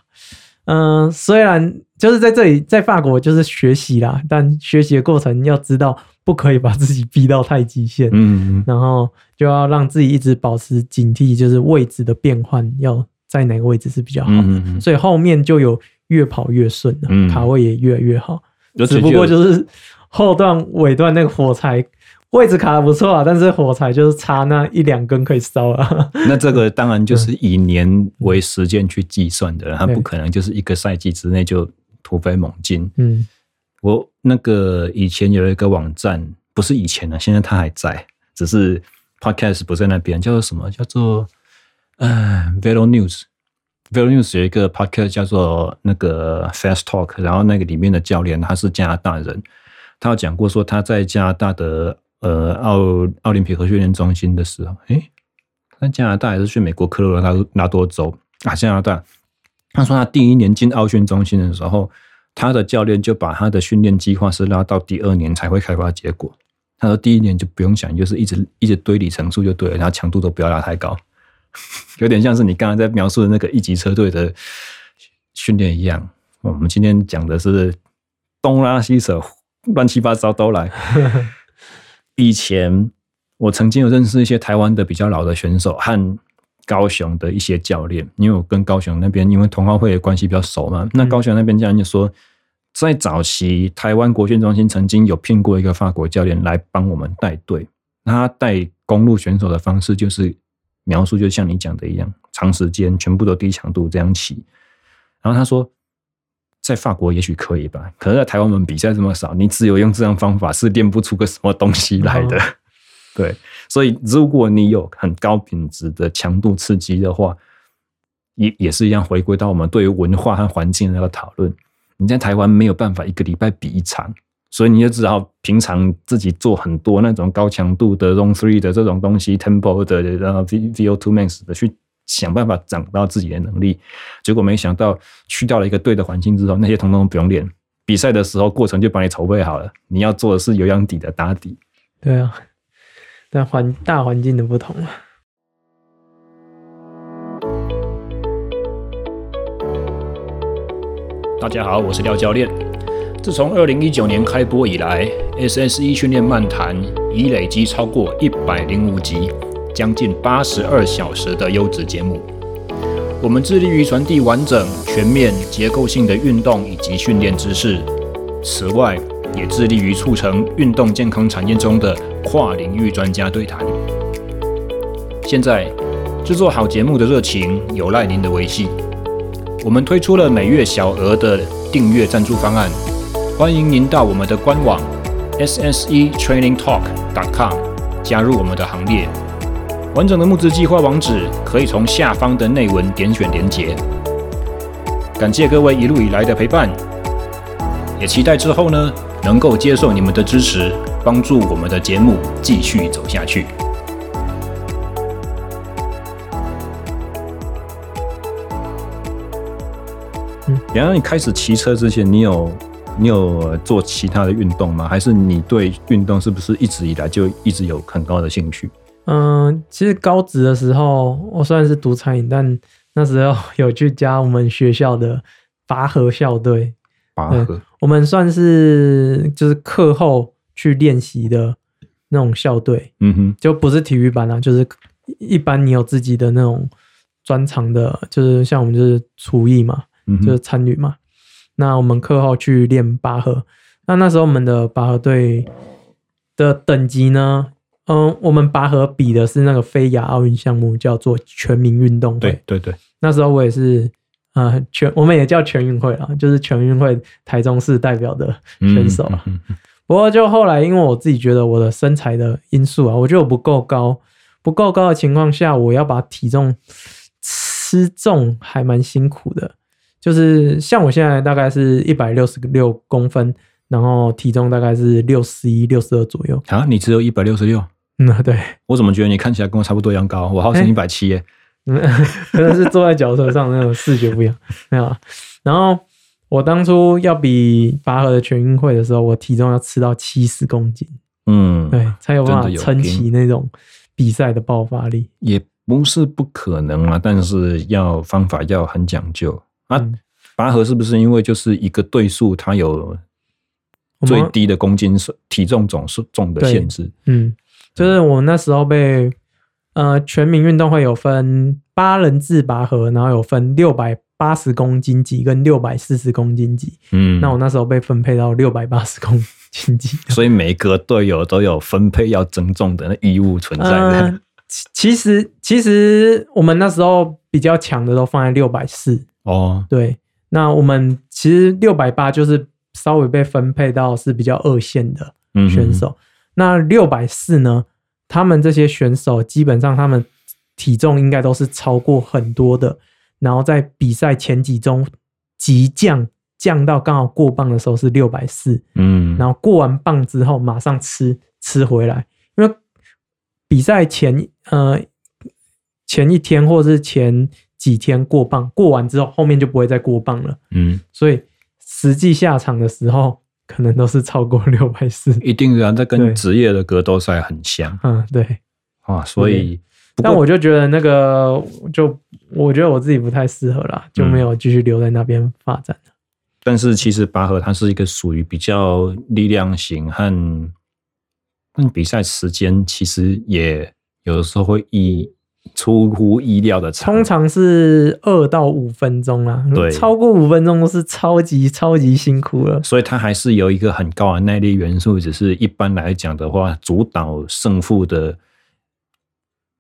嗯、呃，虽然就是在这里在法国就是学习啦，但学习的过程要知道不可以把自己逼到太极限，嗯嗯，然后就要让自己一直保持警惕，就是位置的变换要在哪个位置是比较好的，嗯嗯，所以后面就有越跑越顺的，嗯、卡位也越来越好，就只不过就是后段尾段那个火柴。位置卡的不错啊，但是火柴就是差那一两根可以烧啊。那这个当然就是以年为时间去计算的，它不可能就是一个赛季之内就突飞猛进。嗯，我那个以前有一个网站，不是以前了，现在它还在，只是 Podcast 不在那边，叫做什么？叫做呃 Velo News。Velo News 有一个 Podcast 叫做那个 Fast Talk，然后那个里面的教练他是加拿大人，他有讲过说他在加拿大的。呃，奥奥林匹克训练中心的时候，诶，在加拿大还是去美国科罗拉拉多州啊？加拿大，他说他第一年进奥训中心的时候，他的教练就把他的训练计划是拉到第二年才会开发结果。他说第一年就不用想，就是一直一直堆里程数就对了，然后强度都不要拉太高，有点像是你刚才在描述的那个一级车队的训练一样。我们今天讲的是东拉西扯，乱七八糟都来。以前我曾经有认识一些台湾的比较老的选手和高雄的一些教练，因为我跟高雄那边因为同好会的关系比较熟嘛。那高雄那边教练就说，在早期台湾国训中心曾经有聘过一个法国教练来帮我们带队，他带公路选手的方式就是描述，就像你讲的一样，长时间全部都低强度这样骑。然后他说。在法国也许可以吧，可是在台湾我们比赛这么少，你只有用这样方法是练不出个什么东西来的。对，所以如果你有很高品质的强度刺激的话，也也是一样回归到我们对于文化和环境的那个讨论。你在台湾没有办法一个礼拜比一场，所以你就只好平常自己做很多那种高强度的 Zone Three 的这种东西，Tempo 的然后 VO2 Max 的去。想办法长到自己的能力，结果没想到去到了一个对的环境之后，那些通通不用练。比赛的时候，过程就帮你筹备好了。你要做的是有氧底的打底。对啊，但环大环境的不同啊。大家好，我是廖教练。自从二零一九年开播以来，SSE 训练漫谈已累积超过一百零五集。将近八十二小时的优质节目，我们致力于传递完整、全面、结构性的运动以及训练知识。此外，也致力于促成运动健康产业中的跨领域专家对谈。现在，制作好节目的热情有赖您的维系。我们推出了每月小额的订阅赞助方案，欢迎您到我们的官网 ssetrainingtalk.com 加入我们的行列。完整的募资计划网址可以从下方的内文点选连结。感谢各位一路以来的陪伴，也期待之后呢能够接受你们的支持，帮助我们的节目继续走下去。嗯，然后你开始骑车之前，你有你有做其他的运动吗？还是你对运动是不是一直以来就一直有很高的兴趣？嗯，其实高职的时候，我虽然是读餐饮，但那时候有去加我们学校的拔河校队。拔河，我们算是就是课后去练习的那种校队。嗯哼，就不是体育班啊，就是一般你有自己的那种专长的，就是像我们就是厨艺嘛，就是参与嘛。那我们课后去练拔河，那那时候我们的拔河队的等级呢？嗯，我们拔河比的是那个非亚奥运项目，叫做全民运动会。对对对，那时候我也是，呃，全我们也叫全运会啊，就是全运会台中市代表的选手啊。嗯嗯嗯、不过就后来，因为我自己觉得我的身材的因素啊，我觉得我不够高，不够高的情况下，我要把体重吃重还蛮辛苦的。就是像我现在大概是一百六十六公分，然后体重大概是六十一、六十二左右。啊，你只有一百六十六？嗯，对，我怎么觉得你看起来跟我差不多一样高？我号称一百七耶，嗯，可能是坐在脚车上那种视觉不一样，没有。然后我当初要比拔河的全运会的时候，我体重要吃到七十公斤，嗯，对，才有办法撑起那种比赛的爆发力。也不是不可能啊，但是要方法要很讲究啊。嗯、拔河是不是因为就是一个对数，它有最低的公斤数体重总数重的限制？嗯，就是我那时候被呃全民运动会有分八人制拔河，然后有分六百八十公斤级跟六百四十公斤级。嗯，那我那时候被分配到六百八十公斤级，所以每个队友都有分配要增重的那义务存在的。呃其实，其实我们那时候比较强的都放在六百四哦。对，那我们其实六百八就是稍微被分配到是比较二线的选手。那六百四呢？他们这些选手基本上他们体重应该都是超过很多的，然后在比赛前几周急降，降到刚好过磅的时候是六百四。嗯，然后过完磅之后马上吃吃回来，因为。比赛前呃前一天或者是前几天过磅，过完之后后面就不会再过磅了。嗯，所以实际下场的时候可能都是超过六百四。一定的，这跟职业的格斗赛很像。嗯，对。啊，所以，但我就觉得那个，就我觉得我自己不太适合啦，就没有继续留在那边发展。嗯。但是其实拔河它是一个属于比较力量型和。但比赛时间其实也有的时候会意出乎意料的长，通常是二到五分钟啦，对，超过五分钟都是超级超级辛苦了。所以它还是有一个很高的耐力元素，只是一般来讲的话，主导胜负的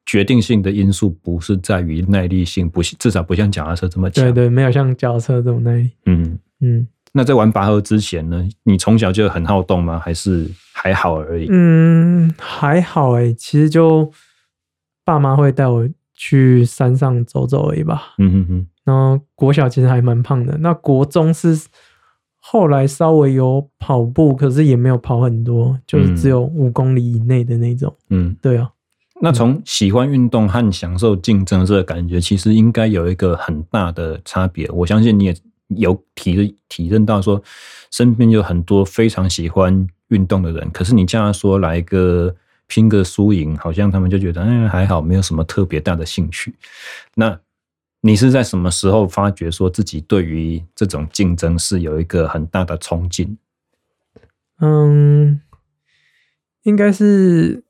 决定性的因素不是在于耐力性，不至少不像脚踏车这么强。对对，没有像脚踏车这种耐力。嗯嗯。嗯那在玩拔河之前呢，你从小就很好动吗？还是还好而已？嗯，还好哎、欸，其实就爸妈会带我去山上走走而已吧。嗯哼哼。然后国小其实还蛮胖的，那国中是后来稍微有跑步，可是也没有跑很多，就是只有五公里以内的那种。嗯，对啊。那从喜欢运动和享受竞争这个感觉，其实应该有一个很大的差别。我相信你也。有体体认到说，身边有很多非常喜欢运动的人，可是你叫他说来个拼个输赢，好像他们就觉得嗯还好，没有什么特别大的兴趣。那你是在什么时候发觉说自己对于这种竞争是有一个很大的冲劲？嗯，应该是，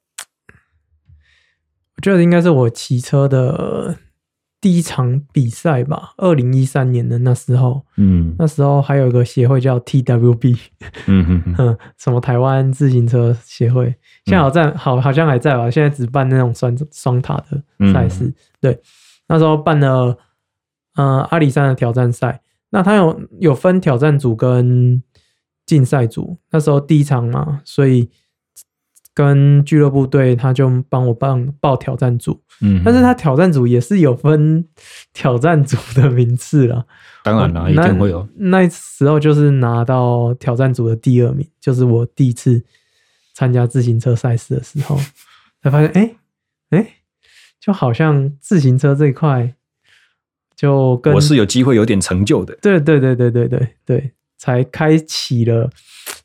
我觉得应该是我骑车的。第一场比赛吧，二零一三年的那时候，嗯，那时候还有一个协会叫 TWB，嗯哼哼，什么台湾自行车协会，现在好在好好像还在吧，现在只办那种双双塔的赛事，嗯、对，那时候办了，呃，阿里山的挑战赛，那他有有分挑战组跟竞赛组，那时候第一场嘛，所以。跟俱乐部队，他就帮我报报挑战组，嗯，但是他挑战组也是有分挑战组的名次了。当然了，一定会有。那时候就是拿到挑战组的第二名，就是我第一次参加自行车赛事的时候，才发现，哎、欸，哎、欸，就好像自行车这一块，就跟我是有机会有点成就的。对对对对对对对，才开启了。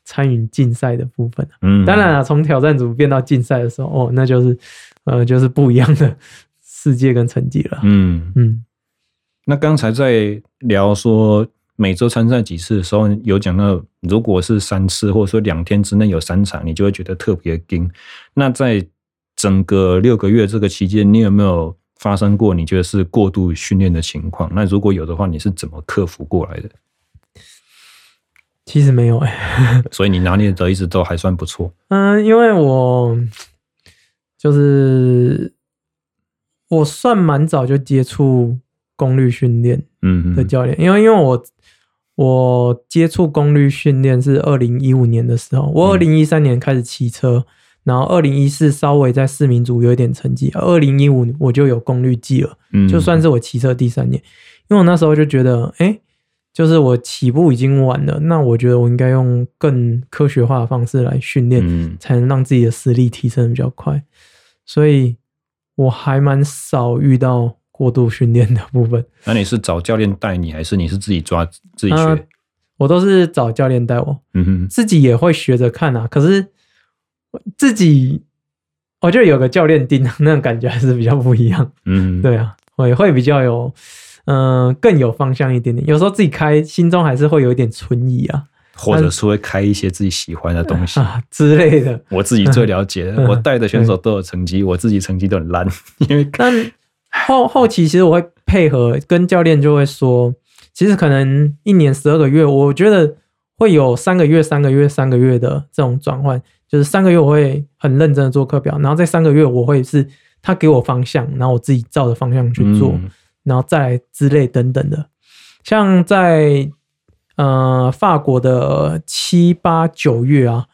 参与竞赛的部分，嗯，当然了，从挑战组变到竞赛的时候，哦，那就是，呃，就是不一样的 世界跟成绩了，嗯嗯。那刚才在聊说每周参赛几次的时候，有讲到，如果是三次，或者说两天之内有三场，你就会觉得特别惊。那在整个六个月这个期间，你有没有发生过你觉得是过度训练的情况？那如果有的话，你是怎么克服过来的？其实没有哎，所以你拿捏的一直都还算不错。嗯，因为我就是我算蛮早就接触功率训练，嗯的教练，因为因为我我接触功率训练是二零一五年的时候，我二零一三年开始骑车，然后二零一四稍微在市民组有一点成绩，二零一五我就有功率计了，嗯就算是我骑车第三年，因为我那时候就觉得，哎。就是我起步已经晚了，那我觉得我应该用更科学化的方式来训练，嗯、才能让自己的实力提升比较快。所以我还蛮少遇到过度训练的部分。那你是找教练带你，还是你是自己抓自己学？呃、我都是找教练带我，嗯哼，自己也会学着看啊。可是自己，我觉得有个教练盯，那种感觉还是比较不一样。嗯，对啊，会会比较有，嗯、呃，更有方向一点点。有时候自己开，心中还是会有一点存疑啊，或者是会开一些自己喜欢的东西啊 之类的。我自己最了解我带的选手都有成绩，嗯、我自己成绩都很烂。因为但后后期其实我会配合跟教练就会说，其实可能一年十二个月，我觉得会有三个月、三个月、三个月的这种转换。就是三个月我会很认真的做课表，然后这三个月我会是他给我方向，然后我自己照着方向去做，嗯、然后再来之类等等的。像在呃法国的七八九月啊，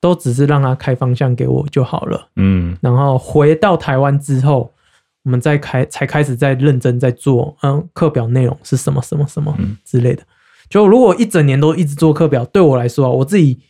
都只是让他开方向给我就好了。嗯，然后回到台湾之后，我们再开才开始在认真在做，嗯，课表内容是什么什么什么之类的。就如果一整年都一直做课表，对我来说啊，我自己。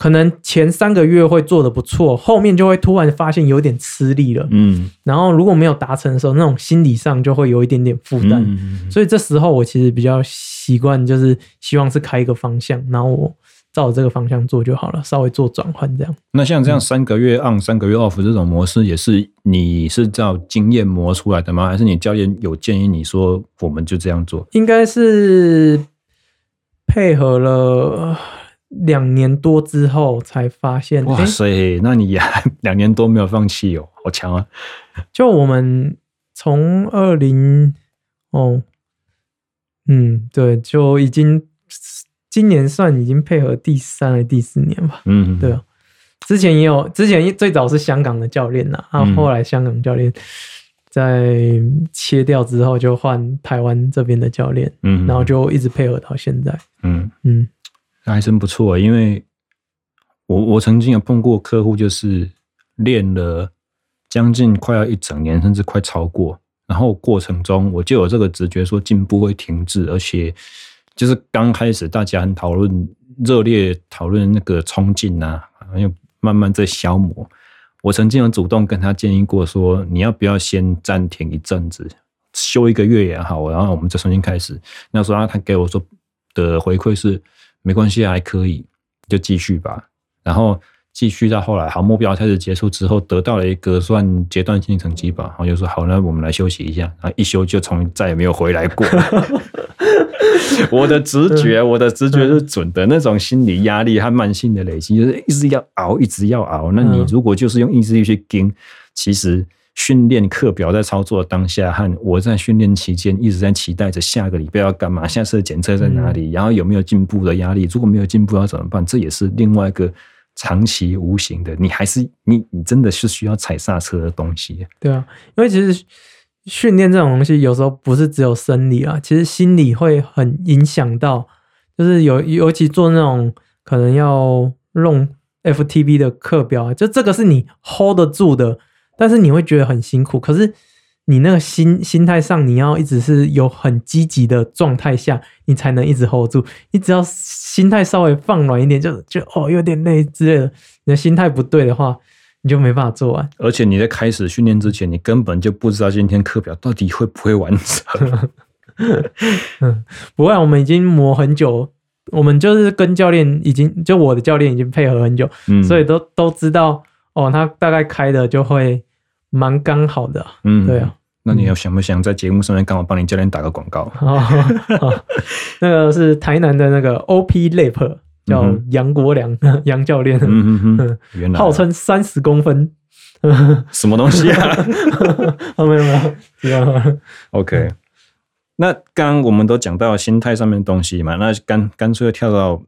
可能前三个月会做的不错，后面就会突然发现有点吃力了。嗯，然后如果没有达成的时候，那种心理上就会有一点点负担。嗯，所以这时候我其实比较习惯，就是希望是开一个方向，然后我照着这个方向做就好了，稍微做转换这样。那像这样三个月 on 三个月 off 这种模式，也是你是照经验磨出来的吗？还是你教练有建议你说我们就这样做？应该是配合了。两年多之后才发现，哇塞！欸、那你还 两年多没有放弃哦，好强啊！就我们从二零哦，嗯，对，就已经今年算已经配合第三还第四年吧。嗯，对啊，之前也有，之前最早是香港的教练呐，然后后来香港教练在切掉之后，就换台湾这边的教练，嗯，然后就一直配合到现在，嗯嗯。那还真不错，因为我我曾经有碰过客户，就是练了将近快要一整年，甚至快超过，然后过程中我就有这个直觉，说进步会停滞，而且就是刚开始大家很讨论、热烈讨论那个冲劲啊，又慢慢在消磨。我曾经有主动跟他建议过，说你要不要先暂停一阵子，休一个月也好，然后我们再重新开始。那时候他给我说的回馈是。没关系，还可以，就继续吧。然后继续到后来，好，目标开始结束之后，得到了一个算阶段性成绩吧。然后就说好，那我们来休息一下。然后一休就从再也没有回来过。我的直觉，我的直觉是准的。那种心理压力和慢性的累积，就是一直要熬，一直要熬。那你如果就是用意志力去盯，其实。训练课表在操作的当下，和我在训练期间一直在期待着下个礼拜要干嘛，下次的检测在哪里，然后有没有进步的压力？如果没有进步要怎么办？这也是另外一个长期无形的，你还是你你真的是需要踩刹车的东西。对啊，因为其实训练这种东西有时候不是只有生理啊，其实心理会很影响到，就是有尤其做那种可能要弄 FTV 的课表，就这个是你 hold 得住的。但是你会觉得很辛苦，可是你那个心心态上，你要一直是有很积极的状态下，你才能一直 hold 住。你只要心态稍微放软一点，就就哦有点累之类的，你的心态不对的话，你就没办法做完。而且你在开始训练之前，你根本就不知道今天课表到底会不会完成。嗯，不会，我们已经磨很久，我们就是跟教练已经，就我的教练已经配合很久，嗯，所以都都知道哦，他大概开的就会。蛮刚好的，嗯，对啊。那你要想不想在节目上面刚好帮你教练打个广告？哦哦？那个是台南的那个 OP Lap，叫杨国良 杨教练，嗯嗯嗯，号称三十公分，什么东西啊？没有没有，OK。那刚刚我们都讲到心态上面的东西嘛，那干干脆跳到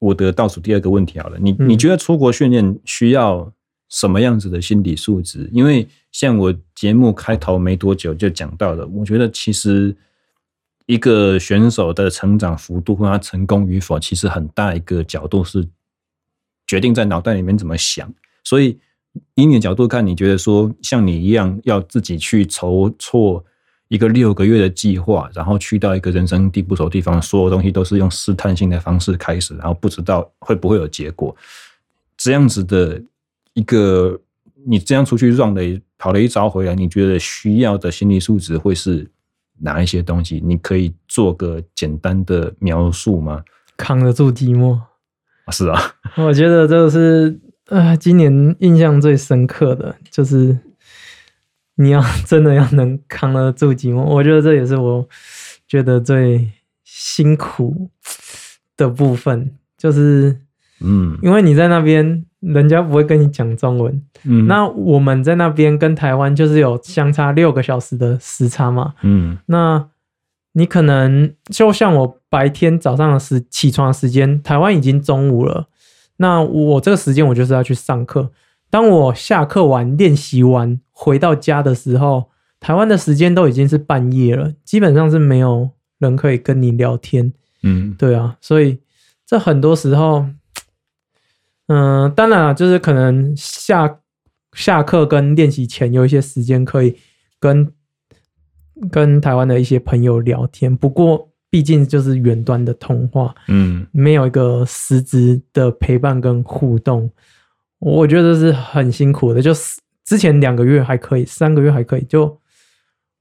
我的倒数第二个问题好了。你你觉得出国训练需要？什么样子的心理素质？因为像我节目开头没多久就讲到了，我觉得其实一个选手的成长幅度和他成功与否，其实很大一个角度是决定在脑袋里面怎么想。所以以你的角度看，你觉得说像你一样要自己去筹措一个六个月的计划，然后去到一个人生地不熟的地方，所有东西都是用试探性的方式开始，然后不知道会不会有结果，这样子的。一个你这样出去 run 的跑了一招回来，你觉得需要的心理素质会是哪一些东西？你可以做个简单的描述吗？扛得住寂寞，是啊，我觉得这个是呃，今年印象最深刻的就是你要真的要能扛得住寂寞，我觉得这也是我觉得最辛苦的部分，就是嗯，因为你在那边，人家不会跟你讲中文，嗯，那我们在那边跟台湾就是有相差六个小时的时差嘛，嗯，那你可能就像我白天早上的时起床的时间，台湾已经中午了。那我这个时间我就是要去上课。当我下课完练习完回到家的时候，台湾的时间都已经是半夜了，基本上是没有人可以跟你聊天。嗯，对啊，所以这很多时候，嗯、呃，当然了，就是可能下下课跟练习前有一些时间可以跟跟台湾的一些朋友聊天，不过。毕竟就是远端的通话，嗯，没有一个实质的陪伴跟互动，我觉得是很辛苦的。就是之前两个月还可以，三个月还可以，就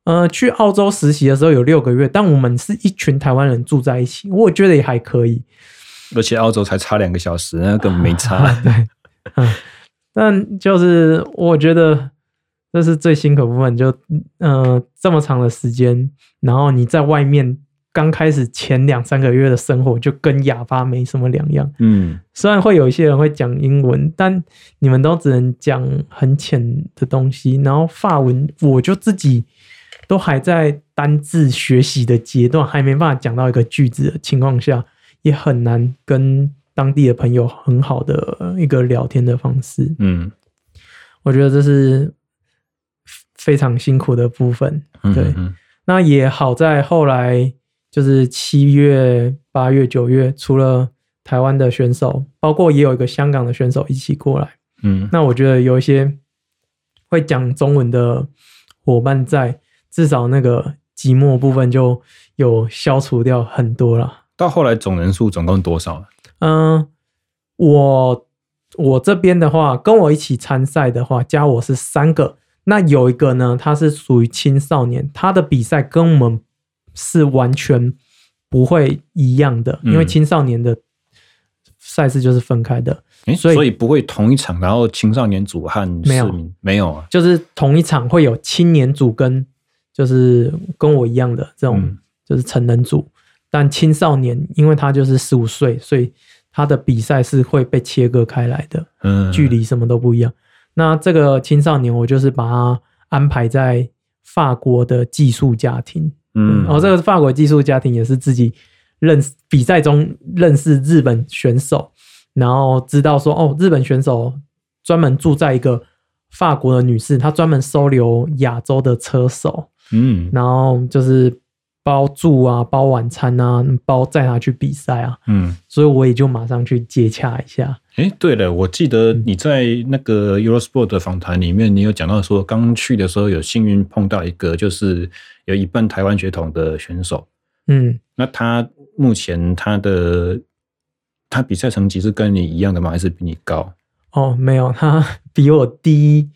呃去澳洲实习的时候有六个月，但我们是一群台湾人住在一起，我觉得也还可以。而且澳洲才差两个小时，那根本没差。啊、对，嗯，但就是我觉得这是最辛苦的部分，就呃这么长的时间，然后你在外面。刚开始前两三个月的生活就跟哑巴没什么两样。嗯，虽然会有一些人会讲英文，但你们都只能讲很浅的东西。然后法文，我就自己都还在单字学习的阶段，还没办法讲到一个句子的情况下，也很难跟当地的朋友很好的一个聊天的方式。嗯，我觉得这是非常辛苦的部分。对，嗯嗯，那也好在后来。就是七月、八月、九月，除了台湾的选手，包括也有一个香港的选手一起过来。嗯，那我觉得有一些会讲中文的伙伴在，至少那个寂寞部分就有消除掉很多了。到后来总人数总共多少？嗯，我我这边的话，跟我一起参赛的话，加我是三个。那有一个呢，他是属于青少年，他的比赛跟我们。是完全不会一样的，因为青少年的赛事就是分开的，嗯、所以所以不会同一场，然后青少年组和没有没有啊，就是同一场会有青年组跟就是跟我一样的这种就是成人组，嗯、但青少年因为他就是十五岁，所以他的比赛是会被切割开来的，嗯，距离什么都不一样。那这个青少年我就是把他安排在法国的寄宿家庭。嗯，然后这个法国寄宿家庭也是自己认识比赛中认识日本选手，然后知道说哦，日本选手专门住在一个法国的女士，她专门收留亚洲的车手，嗯，然后就是包住啊，包晚餐啊，包载他去比赛啊，嗯，所以我也就马上去接洽一下。哎，对了，我记得你在那个 Eurosport 的访谈里面，你有讲到说，刚去的时候有幸运碰到一个，就是有一半台湾血统的选手。嗯，那他目前他的他比赛成绩是跟你一样的吗？还是比你高？哦，没有，他 比我低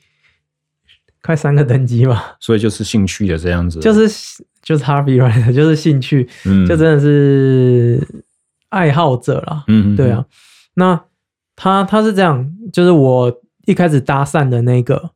快三个等级吧。所以就是兴趣的这样子，就是就是 hobby right，就是兴趣，嗯，就真的是爱好者啦。嗯，对啊，那。他他是这样，就是我一开始搭讪的那个，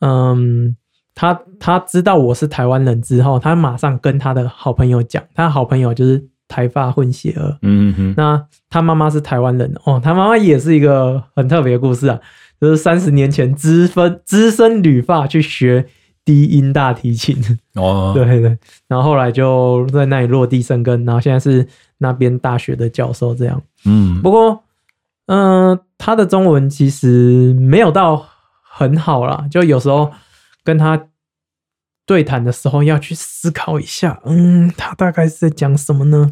嗯，他他知道我是台湾人之后，他马上跟他的好朋友讲，他好朋友就是台发混血儿，嗯哼，那他妈妈是台湾人哦，他妈妈也是一个很特别的故事啊，就是三十年前资分资深旅发去学低音大提琴，哦，对对，然后后来就在那里落地生根，然后现在是那边大学的教授这样，嗯，不过。嗯、呃，他的中文其实没有到很好啦，就有时候跟他对谈的时候要去思考一下，嗯，他大概是在讲什么呢？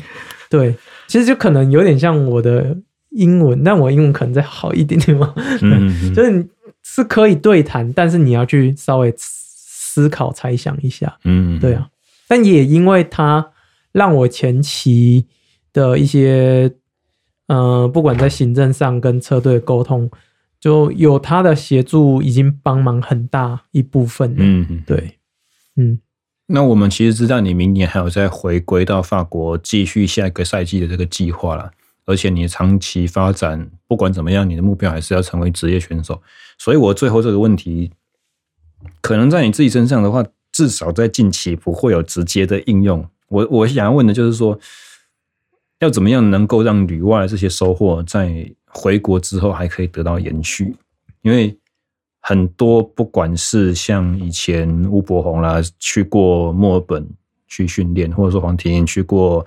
对，其实就可能有点像我的英文，但我英文可能再好一点点嘛。嗯，就是你是可以对谈，但是你要去稍微思考、猜想一下。嗯，对啊。但也因为他让我前期的一些。呃，不管在行政上跟车队沟通，就有他的协助，已经帮忙很大一部分。嗯，对，嗯。那我们其实知道你明年还有再回归到法国继续下一个赛季的这个计划了。而且你长期发展，不管怎么样，你的目标还是要成为职业选手。所以，我最后这个问题，可能在你自己身上的话，至少在近期不会有直接的应用。我我想要问的就是说，要怎么样能够让旅外的这些收获在回国之后还可以得到延续？因为很多不管是像以前吴伯宏啦，去过墨尔本去训练，或者说黄婷去过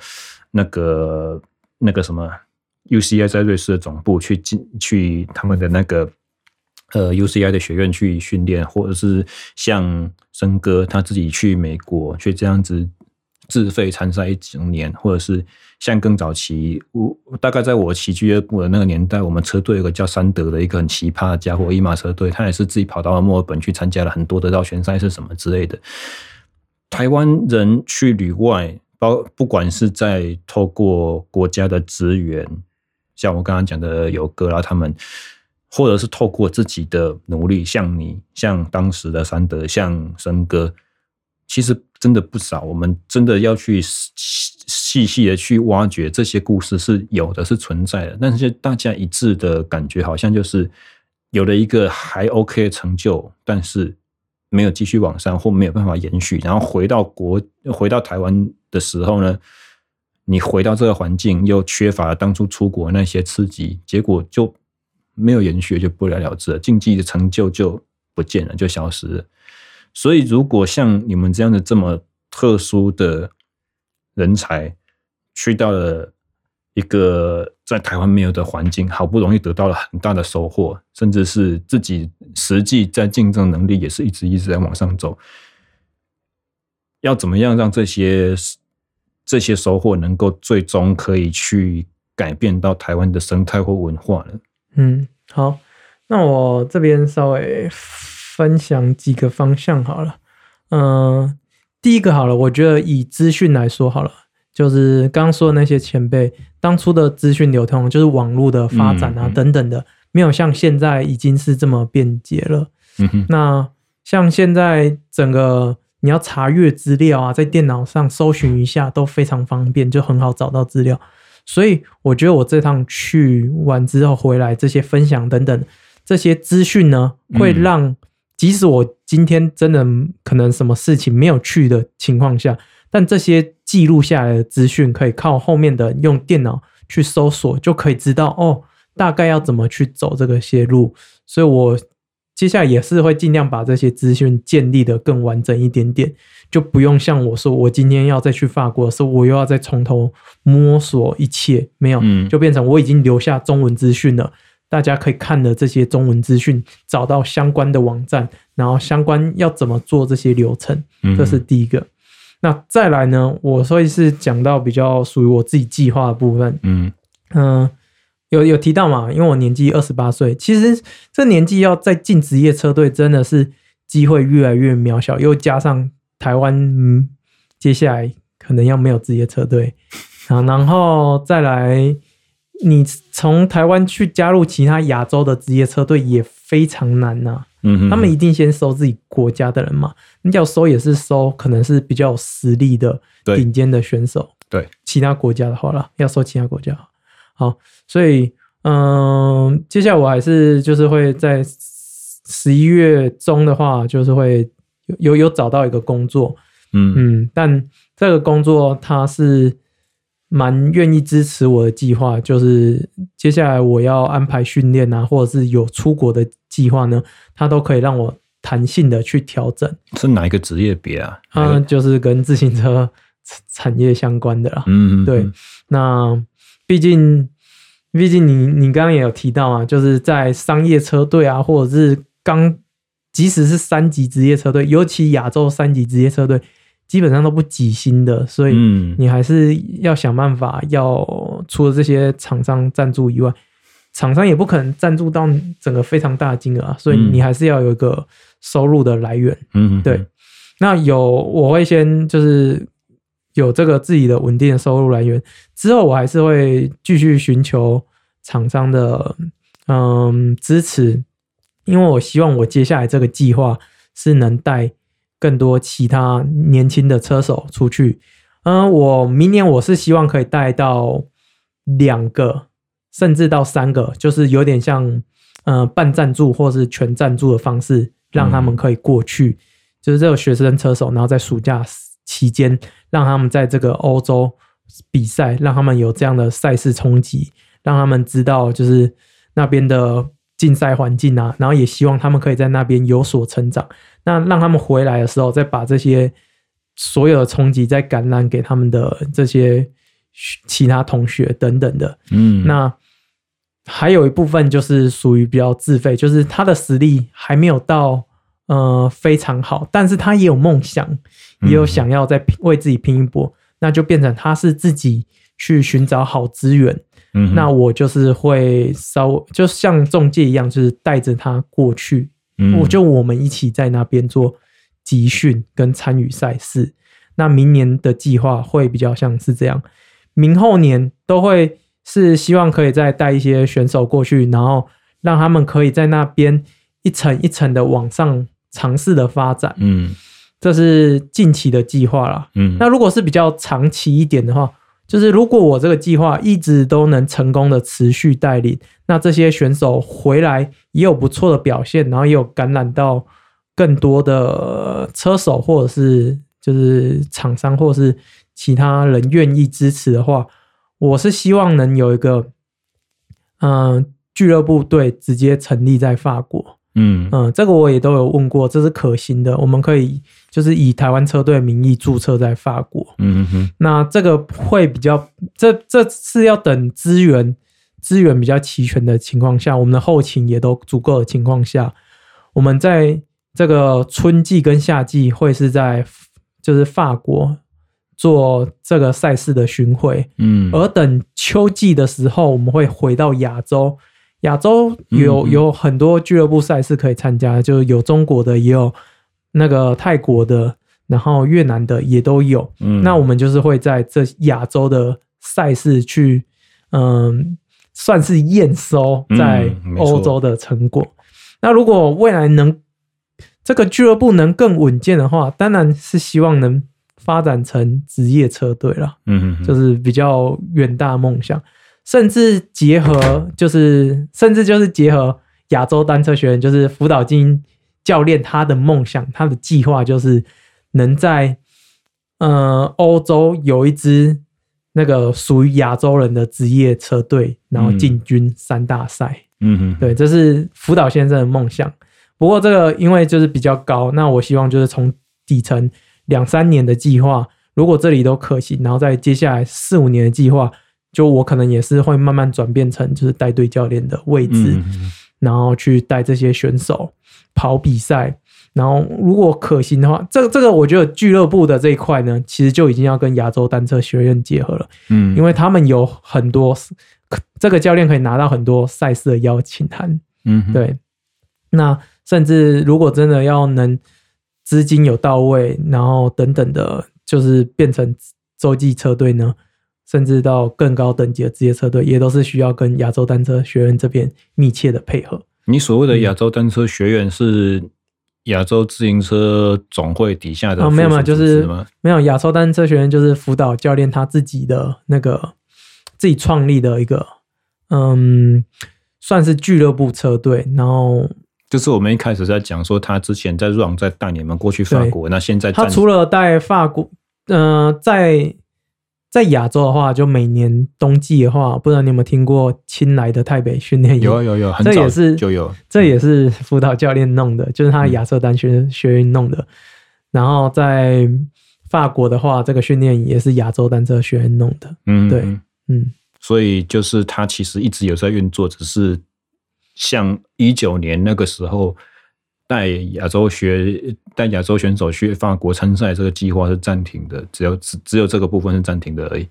那个那个什么 UCI 在瑞士的总部去进去他们的那个呃 UCI 的学院去训练，或者是像森哥他自己去美国去这样子。自费参赛一整年，或者是像更早期，我大概在我骑俱乐部的那个年代，我们车队有个叫山德的一个很奇葩的家伙，一马车队，他也是自己跑到了墨尔本去参加了很多的绕圈赛，是什么之类的。台湾人去旅外，包不管是在透过国家的资源，像我刚刚讲的有哥拉他们，或者是透过自己的努力，像你，像当时的三德，像森哥。其实真的不少，我们真的要去细细的去挖掘这些故事是有的，是存在的。但是大家一致的感觉，好像就是有了一个还 OK 的成就，但是没有继续往上，或没有办法延续。然后回到国，回到台湾的时候呢，你回到这个环境，又缺乏了当初出国那些刺激，结果就没有延续，就不了了之了。竞技的成就就不见了，就消失了。所以，如果像你们这样的这么特殊的人才，去到了一个在台湾没有的环境，好不容易得到了很大的收获，甚至是自己实际在竞争能力也是一直一直在往上走，要怎么样让这些这些收获能够最终可以去改变到台湾的生态或文化呢？嗯，好，那我这边稍微。分享几个方向好了，嗯，第一个好了，我觉得以资讯来说好了，就是刚刚说的那些前辈当初的资讯流通，就是网络的发展啊等等的，没有像现在已经是这么便捷了。嗯哼，那像现在整个你要查阅资料啊，在电脑上搜寻一下都非常方便，就很好找到资料。所以我觉得我这趟去完之后回来，这些分享等等这些资讯呢，会让即使我今天真的可能什么事情没有去的情况下，但这些记录下来的资讯可以靠后面的用电脑去搜索，就可以知道哦，大概要怎么去走这个些路。所以我接下来也是会尽量把这些资讯建立得更完整一点点，就不用像我说，我今天要再去法国的时候，我又要再从头摸索一切，没有，就变成我已经留下中文资讯了。大家可以看的这些中文资讯，找到相关的网站，然后相关要怎么做这些流程，这是第一个。嗯、那再来呢，我所以是讲到比较属于我自己计划的部分。嗯嗯、呃，有有提到嘛？因为我年纪二十八岁，其实这年纪要再进职业车队，真的是机会越来越渺小。又加上台湾，嗯，接下来可能要没有职业车队啊，然后再来。你从台湾去加入其他亚洲的职业车队也非常难呐、啊，嗯哼，他们一定先收自己国家的人嘛，你要收也是收可能是比较有实力的顶尖的选手，对，其他国家的话啦，要收其他国家，好，所以嗯，接下来我还是就是会在十一月中的话，就是会有有有找到一个工作，嗯嗯，但这个工作它是。蛮愿意支持我的计划，就是接下来我要安排训练啊，或者是有出国的计划呢，他都可以让我弹性的去调整。是哪一个职业别啊？嗯，就是跟自行车产业相关的啦。嗯嗯，对。那毕竟，毕竟你你刚刚也有提到啊，就是在商业车队啊，或者是刚，即使是三级职业车队，尤其亚洲三级职业车队。基本上都不挤薪的，所以你还是要想办法。要除了这些厂商赞助以外，厂商也不可能赞助到整个非常大的金额啊，所以你还是要有一个收入的来源。嗯，对。那有我会先就是有这个自己的稳定的收入来源，之后我还是会继续寻求厂商的嗯支持，因为我希望我接下来这个计划是能带。更多其他年轻的车手出去，嗯，我明年我是希望可以带到两个甚至到三个，就是有点像呃半赞助或是全赞助的方式，让他们可以过去，嗯、就是这个学生车手，然后在暑假期间让他们在这个欧洲比赛，让他们有这样的赛事冲击，让他们知道就是那边的竞赛环境啊，然后也希望他们可以在那边有所成长。那让他们回来的时候，再把这些所有的冲击再感染给他们的这些其他同学等等的。嗯，那还有一部分就是属于比较自费，就是他的实力还没有到呃非常好，但是他也有梦想，也有想要再为自己拼一波，那就变成他是自己去寻找好资源。嗯，那我就是会稍微就像中介一样，就是带着他过去。嗯我就我们一起在那边做集训跟参与赛事。那明年的计划会比较像是这样，明后年都会是希望可以再带一些选手过去，然后让他们可以在那边一层一层的往上尝试的发展。嗯，这是近期的计划啦。嗯，那如果是比较长期一点的话。就是如果我这个计划一直都能成功的持续带领，那这些选手回来也有不错的表现，然后也有感染到更多的车手或者是就是厂商或者是其他人愿意支持的话，我是希望能有一个嗯俱乐部队直接成立在法国。嗯嗯，这个我也都有问过，这是可行的。我们可以就是以台湾车队名义注册在法国。嗯哼，那这个会比较，这这是要等资源资源比较齐全的情况下，我们的后勤也都足够的情况下，我们在这个春季跟夏季会是在就是法国做这个赛事的巡回。嗯，而等秋季的时候，我们会回到亚洲。亚洲有有很多俱乐部赛事可以参加，就是有中国的，也有那个泰国的，然后越南的也都有。嗯，那我们就是会在这亚洲的赛事去，嗯，算是验收在欧洲的成果。那如果未来能这个俱乐部能更稳健的话，当然是希望能发展成职业车队了。嗯，就是比较远大的梦想。甚至结合，就是甚至就是结合亚洲单车学院，就是福岛金教练他的梦想，他的计划就是能在呃欧洲有一支那个属于亚洲人的职业车队，然后进军三大赛。嗯嗯，对，这是辅导先生的梦想。不过这个因为就是比较高，那我希望就是从底层两三年的计划，如果这里都可行，然后在接下来四五年的计划。就我可能也是会慢慢转变成就是带队教练的位置，然后去带这些选手跑比赛。然后如果可行的话，这个这个我觉得俱乐部的这一块呢，其实就已经要跟亚洲单车学院结合了。嗯，因为他们有很多这个教练可以拿到很多赛事的邀请函。嗯，对。那甚至如果真的要能资金有到位，然后等等的，就是变成洲际车队呢？甚至到更高等级的职业车队，也都是需要跟亚洲单车学院这边密切的配合。你所谓的亚洲单车学院是亚洲自行车总会底下的？哦，没有嘛，就是没有亚洲单车学院，就是辅导教练他自己的那个自己创立的一个，嗯，算是俱乐部车队。然后就是我们一开始在讲说，他之前在 Run 在带你们过去法国，那现在他除了带法国，嗯、呃，在。在亚洲的话，就每年冬季的话，不知道你有没有听过青来的泰北训练营？有有有，这也是就有，这也是辅导教练弄的，就是他亚瑟单学学院弄的。嗯、然后在法国的话，这个训练营也是亚洲单车学院弄的。嗯，对，嗯，所以就是他其实一直有在运作，只是像一九年那个时候。带亚洲学带亚洲选手去法国参赛，这个计划是暂停的，只有只只有这个部分是暂停的而已。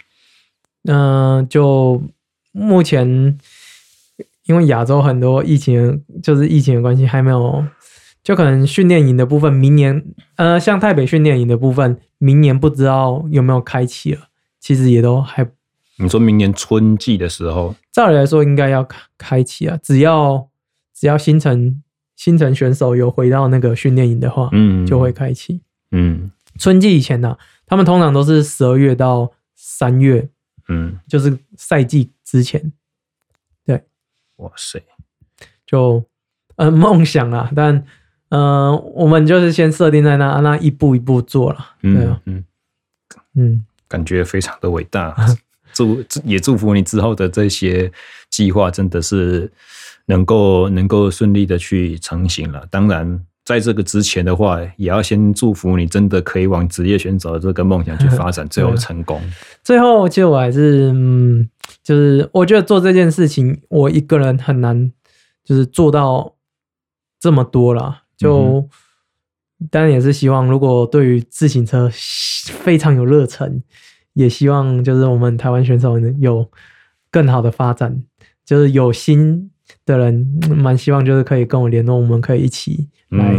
嗯、呃，就目前因为亚洲很多疫情，就是疫情的关系，还没有，就可能训练营的部分，明年呃，像台北训练营的部分，明年不知道有没有开启了。其实也都还，你说明年春季的时候，照理来说应该要开开启啊，只要只要新城。新城选手有回到那个训练营的话，嗯，就会开启。嗯，春季以前呢、啊，他们通常都是十二月到三月，嗯，就是赛季之前。对哇塞，就呃 梦想啊，但呃我们就是先设定在那，那一步一步做了。对啊，嗯嗯，嗯感觉非常的伟大。祝也祝福你之后的这些计划真的是能够能够顺利的去成型了。当然，在这个之前的话，也要先祝福你真的可以往职业选手的这个梦想去发展，最后成功。最后，其实我还是嗯，就是我觉得做这件事情，我一个人很难，就是做到这么多了。就当然也是希望，如果对于自行车非常有热忱。也希望就是我们台湾选手能有更好的发展，就是有心的人蛮希望就是可以跟我联络，我们可以一起来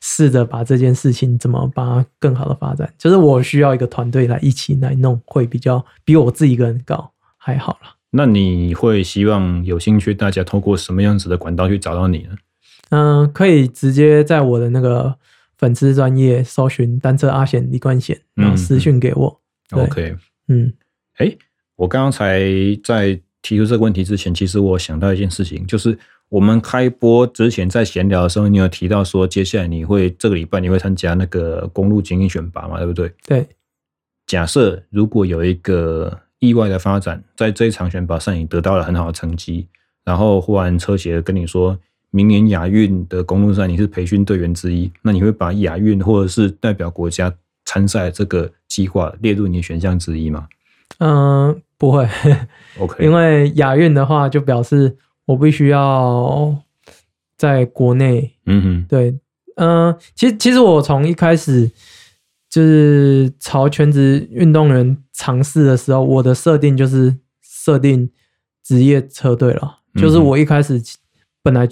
试着把这件事情怎么把它更好的发展。就是我需要一个团队来一起来弄，会比较比我自己一个人搞还好了。那你会希望有兴趣大家透过什么样子的管道去找到你呢？嗯、呃，可以直接在我的那个粉丝专业搜寻单车阿贤李冠贤，然后私讯给我。OK，嗯，哎、欸，我刚刚才在提出这个问题之前，其实我想到一件事情，就是我们开播之前在闲聊的时候，你有提到说，接下来你会这个礼拜你会参加那个公路精英选拔嘛，对不对？对。假设如果有一个意外的发展，在这一场选拔上你得到了很好的成绩，然后忽然车协跟你说，明年亚运的公路赛你是培训队员之一，那你会把亚运或者是代表国家参赛这个计划列入你的选项之一吗？嗯，不会。OK，因为亚运的话，就表示我必须要在国内。嗯哼，对，嗯，其实其实我从一开始就是朝全职运动员尝试的时候，我的设定就是设定职业车队了。就是我一开始本来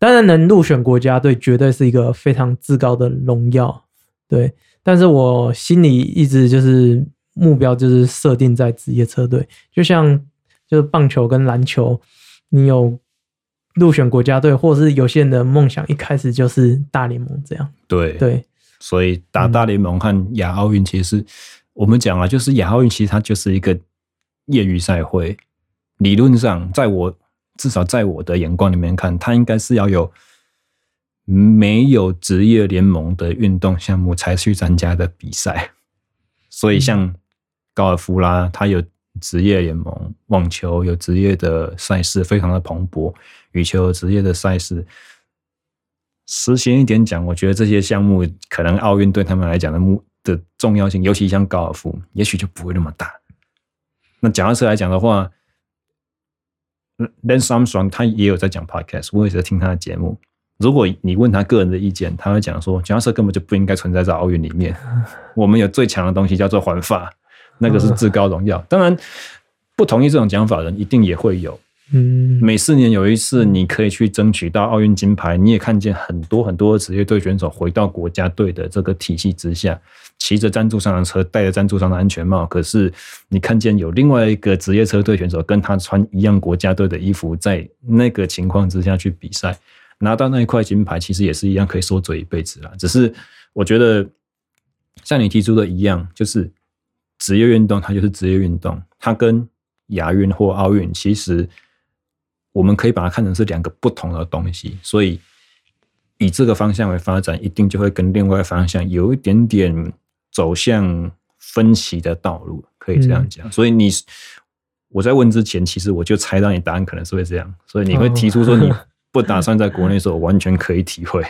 当然能入选国家队，绝对是一个非常至高的荣耀。对。但是我心里一直就是目标就是设定在职业车队，就像就是棒球跟篮球，你有入选国家队，或是有些人的梦想一开始就是大联盟这样。对对，所以打大联盟和亚奥运，其实我们讲啊，就是亚奥运其实它就是一个业余赛会，理论上，在我至少在我的眼光里面看，它应该是要有。没有职业联盟的运动项目才去参加的比赛，所以像高尔夫啦，它有职业联盟；网球有职业的赛事，非常的蓬勃；羽球有职业的赛事。实行一点讲，我觉得这些项目可能奥运对他们来讲的目的重要性，尤其像高尔夫，也许就不会那么大。那脚踏车来讲的话，Lance Armstrong 他也有在讲 Podcast，我也在听他的节目。如果你问他个人的意见，他会讲说，脚踏车根本就不应该存在在奥运里面。我们有最强的东西叫做环法，那个是至高荣耀。当然，不同意这种讲法的人一定也会有。嗯，每四年有一次，你可以去争取到奥运金牌。你也看见很多很多职业队选手回到国家队的这个体系之下，骑着赞助商的车，戴着赞助商的安全帽。可是你看见有另外一个职业车队选手跟他穿一样国家队的衣服，在那个情况之下去比赛。拿到那一块金牌，其实也是一样可以说嘴一辈子啦。只是我觉得，像你提出的一样，就是职业运动它就是职业运动，它跟亚运或奥运，其实我们可以把它看成是两个不同的东西。所以以这个方向为发展，一定就会跟另外方向有一点点走向分歧的道路，可以这样讲。嗯、所以你我在问之前，其实我就猜到你答案可能是会这样，所以你会提出说你。不打算在国内的时候，完全可以体会。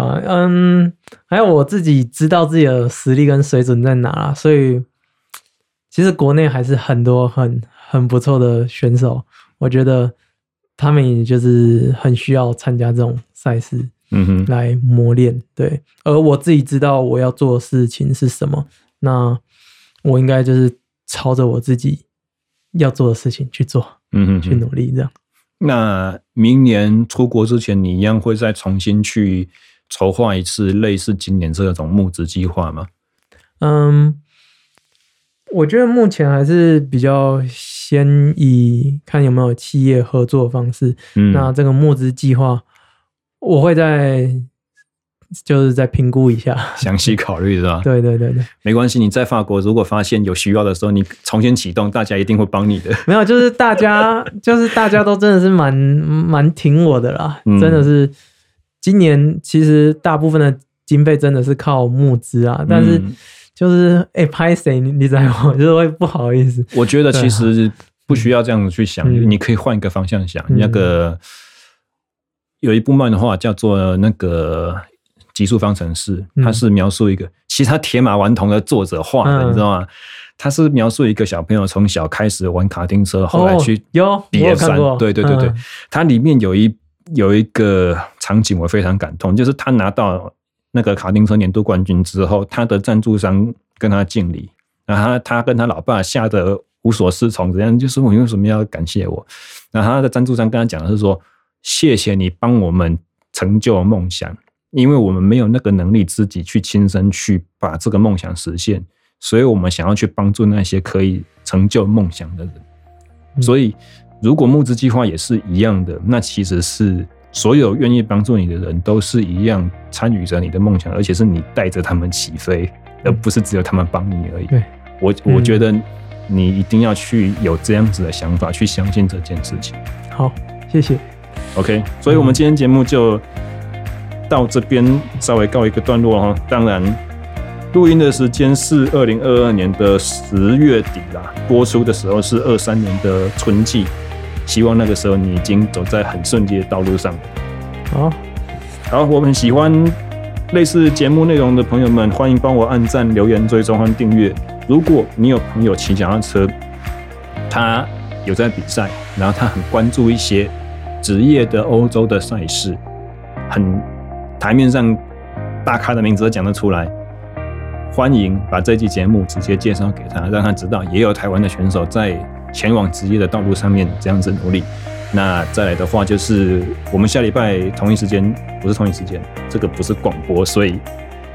啊，嗯，还有我自己知道自己的实力跟水准在哪，所以其实国内还是很多很很不错的选手。我觉得他们也就是很需要参加这种赛事，嗯哼，来磨练。对，而我自己知道我要做的事情是什么，那我应该就是朝着我自己要做的事情去做，嗯哼，去努力这样。那明年出国之前，你一样会再重新去筹划一次类似今年这种募资计划吗？嗯，我觉得目前还是比较先以看有没有企业合作的方式。嗯，那这个募资计划，我会在就是再评估一下，详细考虑是吧？对对对对，没关系。你在法国如果发现有需要的时候，你重新启动，大家一定会帮你的。没有，就是大家就是大家都真的是蛮蛮挺我的啦，嗯、真的是。今年其实大部分的经费真的是靠募资啊，但是就是哎拍谁你你知道吗？就是会不好意思。我觉得其实不需要这样子去想，嗯、你可以换一个方向想，嗯、那个。有一部漫画叫做那个极速方程式，它是描述一个，其实他铁马顽童的作者画的，你知道吗？他是描述一个小朋友从小开始玩卡丁车，后来去别山，对对对对。它里面有一有一个场景我非常感动，就是他拿到那个卡丁车年度冠军之后，他的赞助商跟他敬礼，然后他他跟他老爸吓得无所适从，这样就是我为什么要感谢我？然后他的赞助商跟他讲的是说。谢谢你帮我们成就梦想，因为我们没有那个能力自己去亲身去把这个梦想实现，所以我们想要去帮助那些可以成就梦想的人。嗯、所以，如果募资计划也是一样的，那其实是所有愿意帮助你的人都是一样参与着你的梦想，而且是你带着他们起飞，而不是只有他们帮你而已。对我，我觉得你一定要去有这样子的想法，去相信这件事情。好，谢谢。OK，所以我们今天节目就到这边稍微告一个段落哈。当然，录音的时间是二零二二年的十月底啦，播出的时候是二三年的春季。希望那个时候你已经走在很顺利的道路上。好，好，我们喜欢类似节目内容的朋友们，欢迎帮我按赞、留言、追踪和订阅。如果你有朋友骑脚踏车，他有在比赛，然后他很关注一些。职业的欧洲的赛事，很台面上大咖的名字都讲得出来。欢迎把这期节目直接介绍给他，让他知道也有台湾的选手在前往职业的道路上面这样子努力。那再来的话，就是我们下礼拜同一时间，不是同一时间，这个不是广播，所以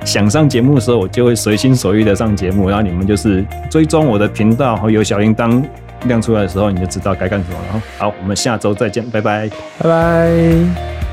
想上节目的时候，我就会随心所欲的上节目。然后你们就是追踪我的频道，然后有小铃铛。亮出来的时候，你就知道该干什么了。好，我们下周再见，拜拜，拜拜。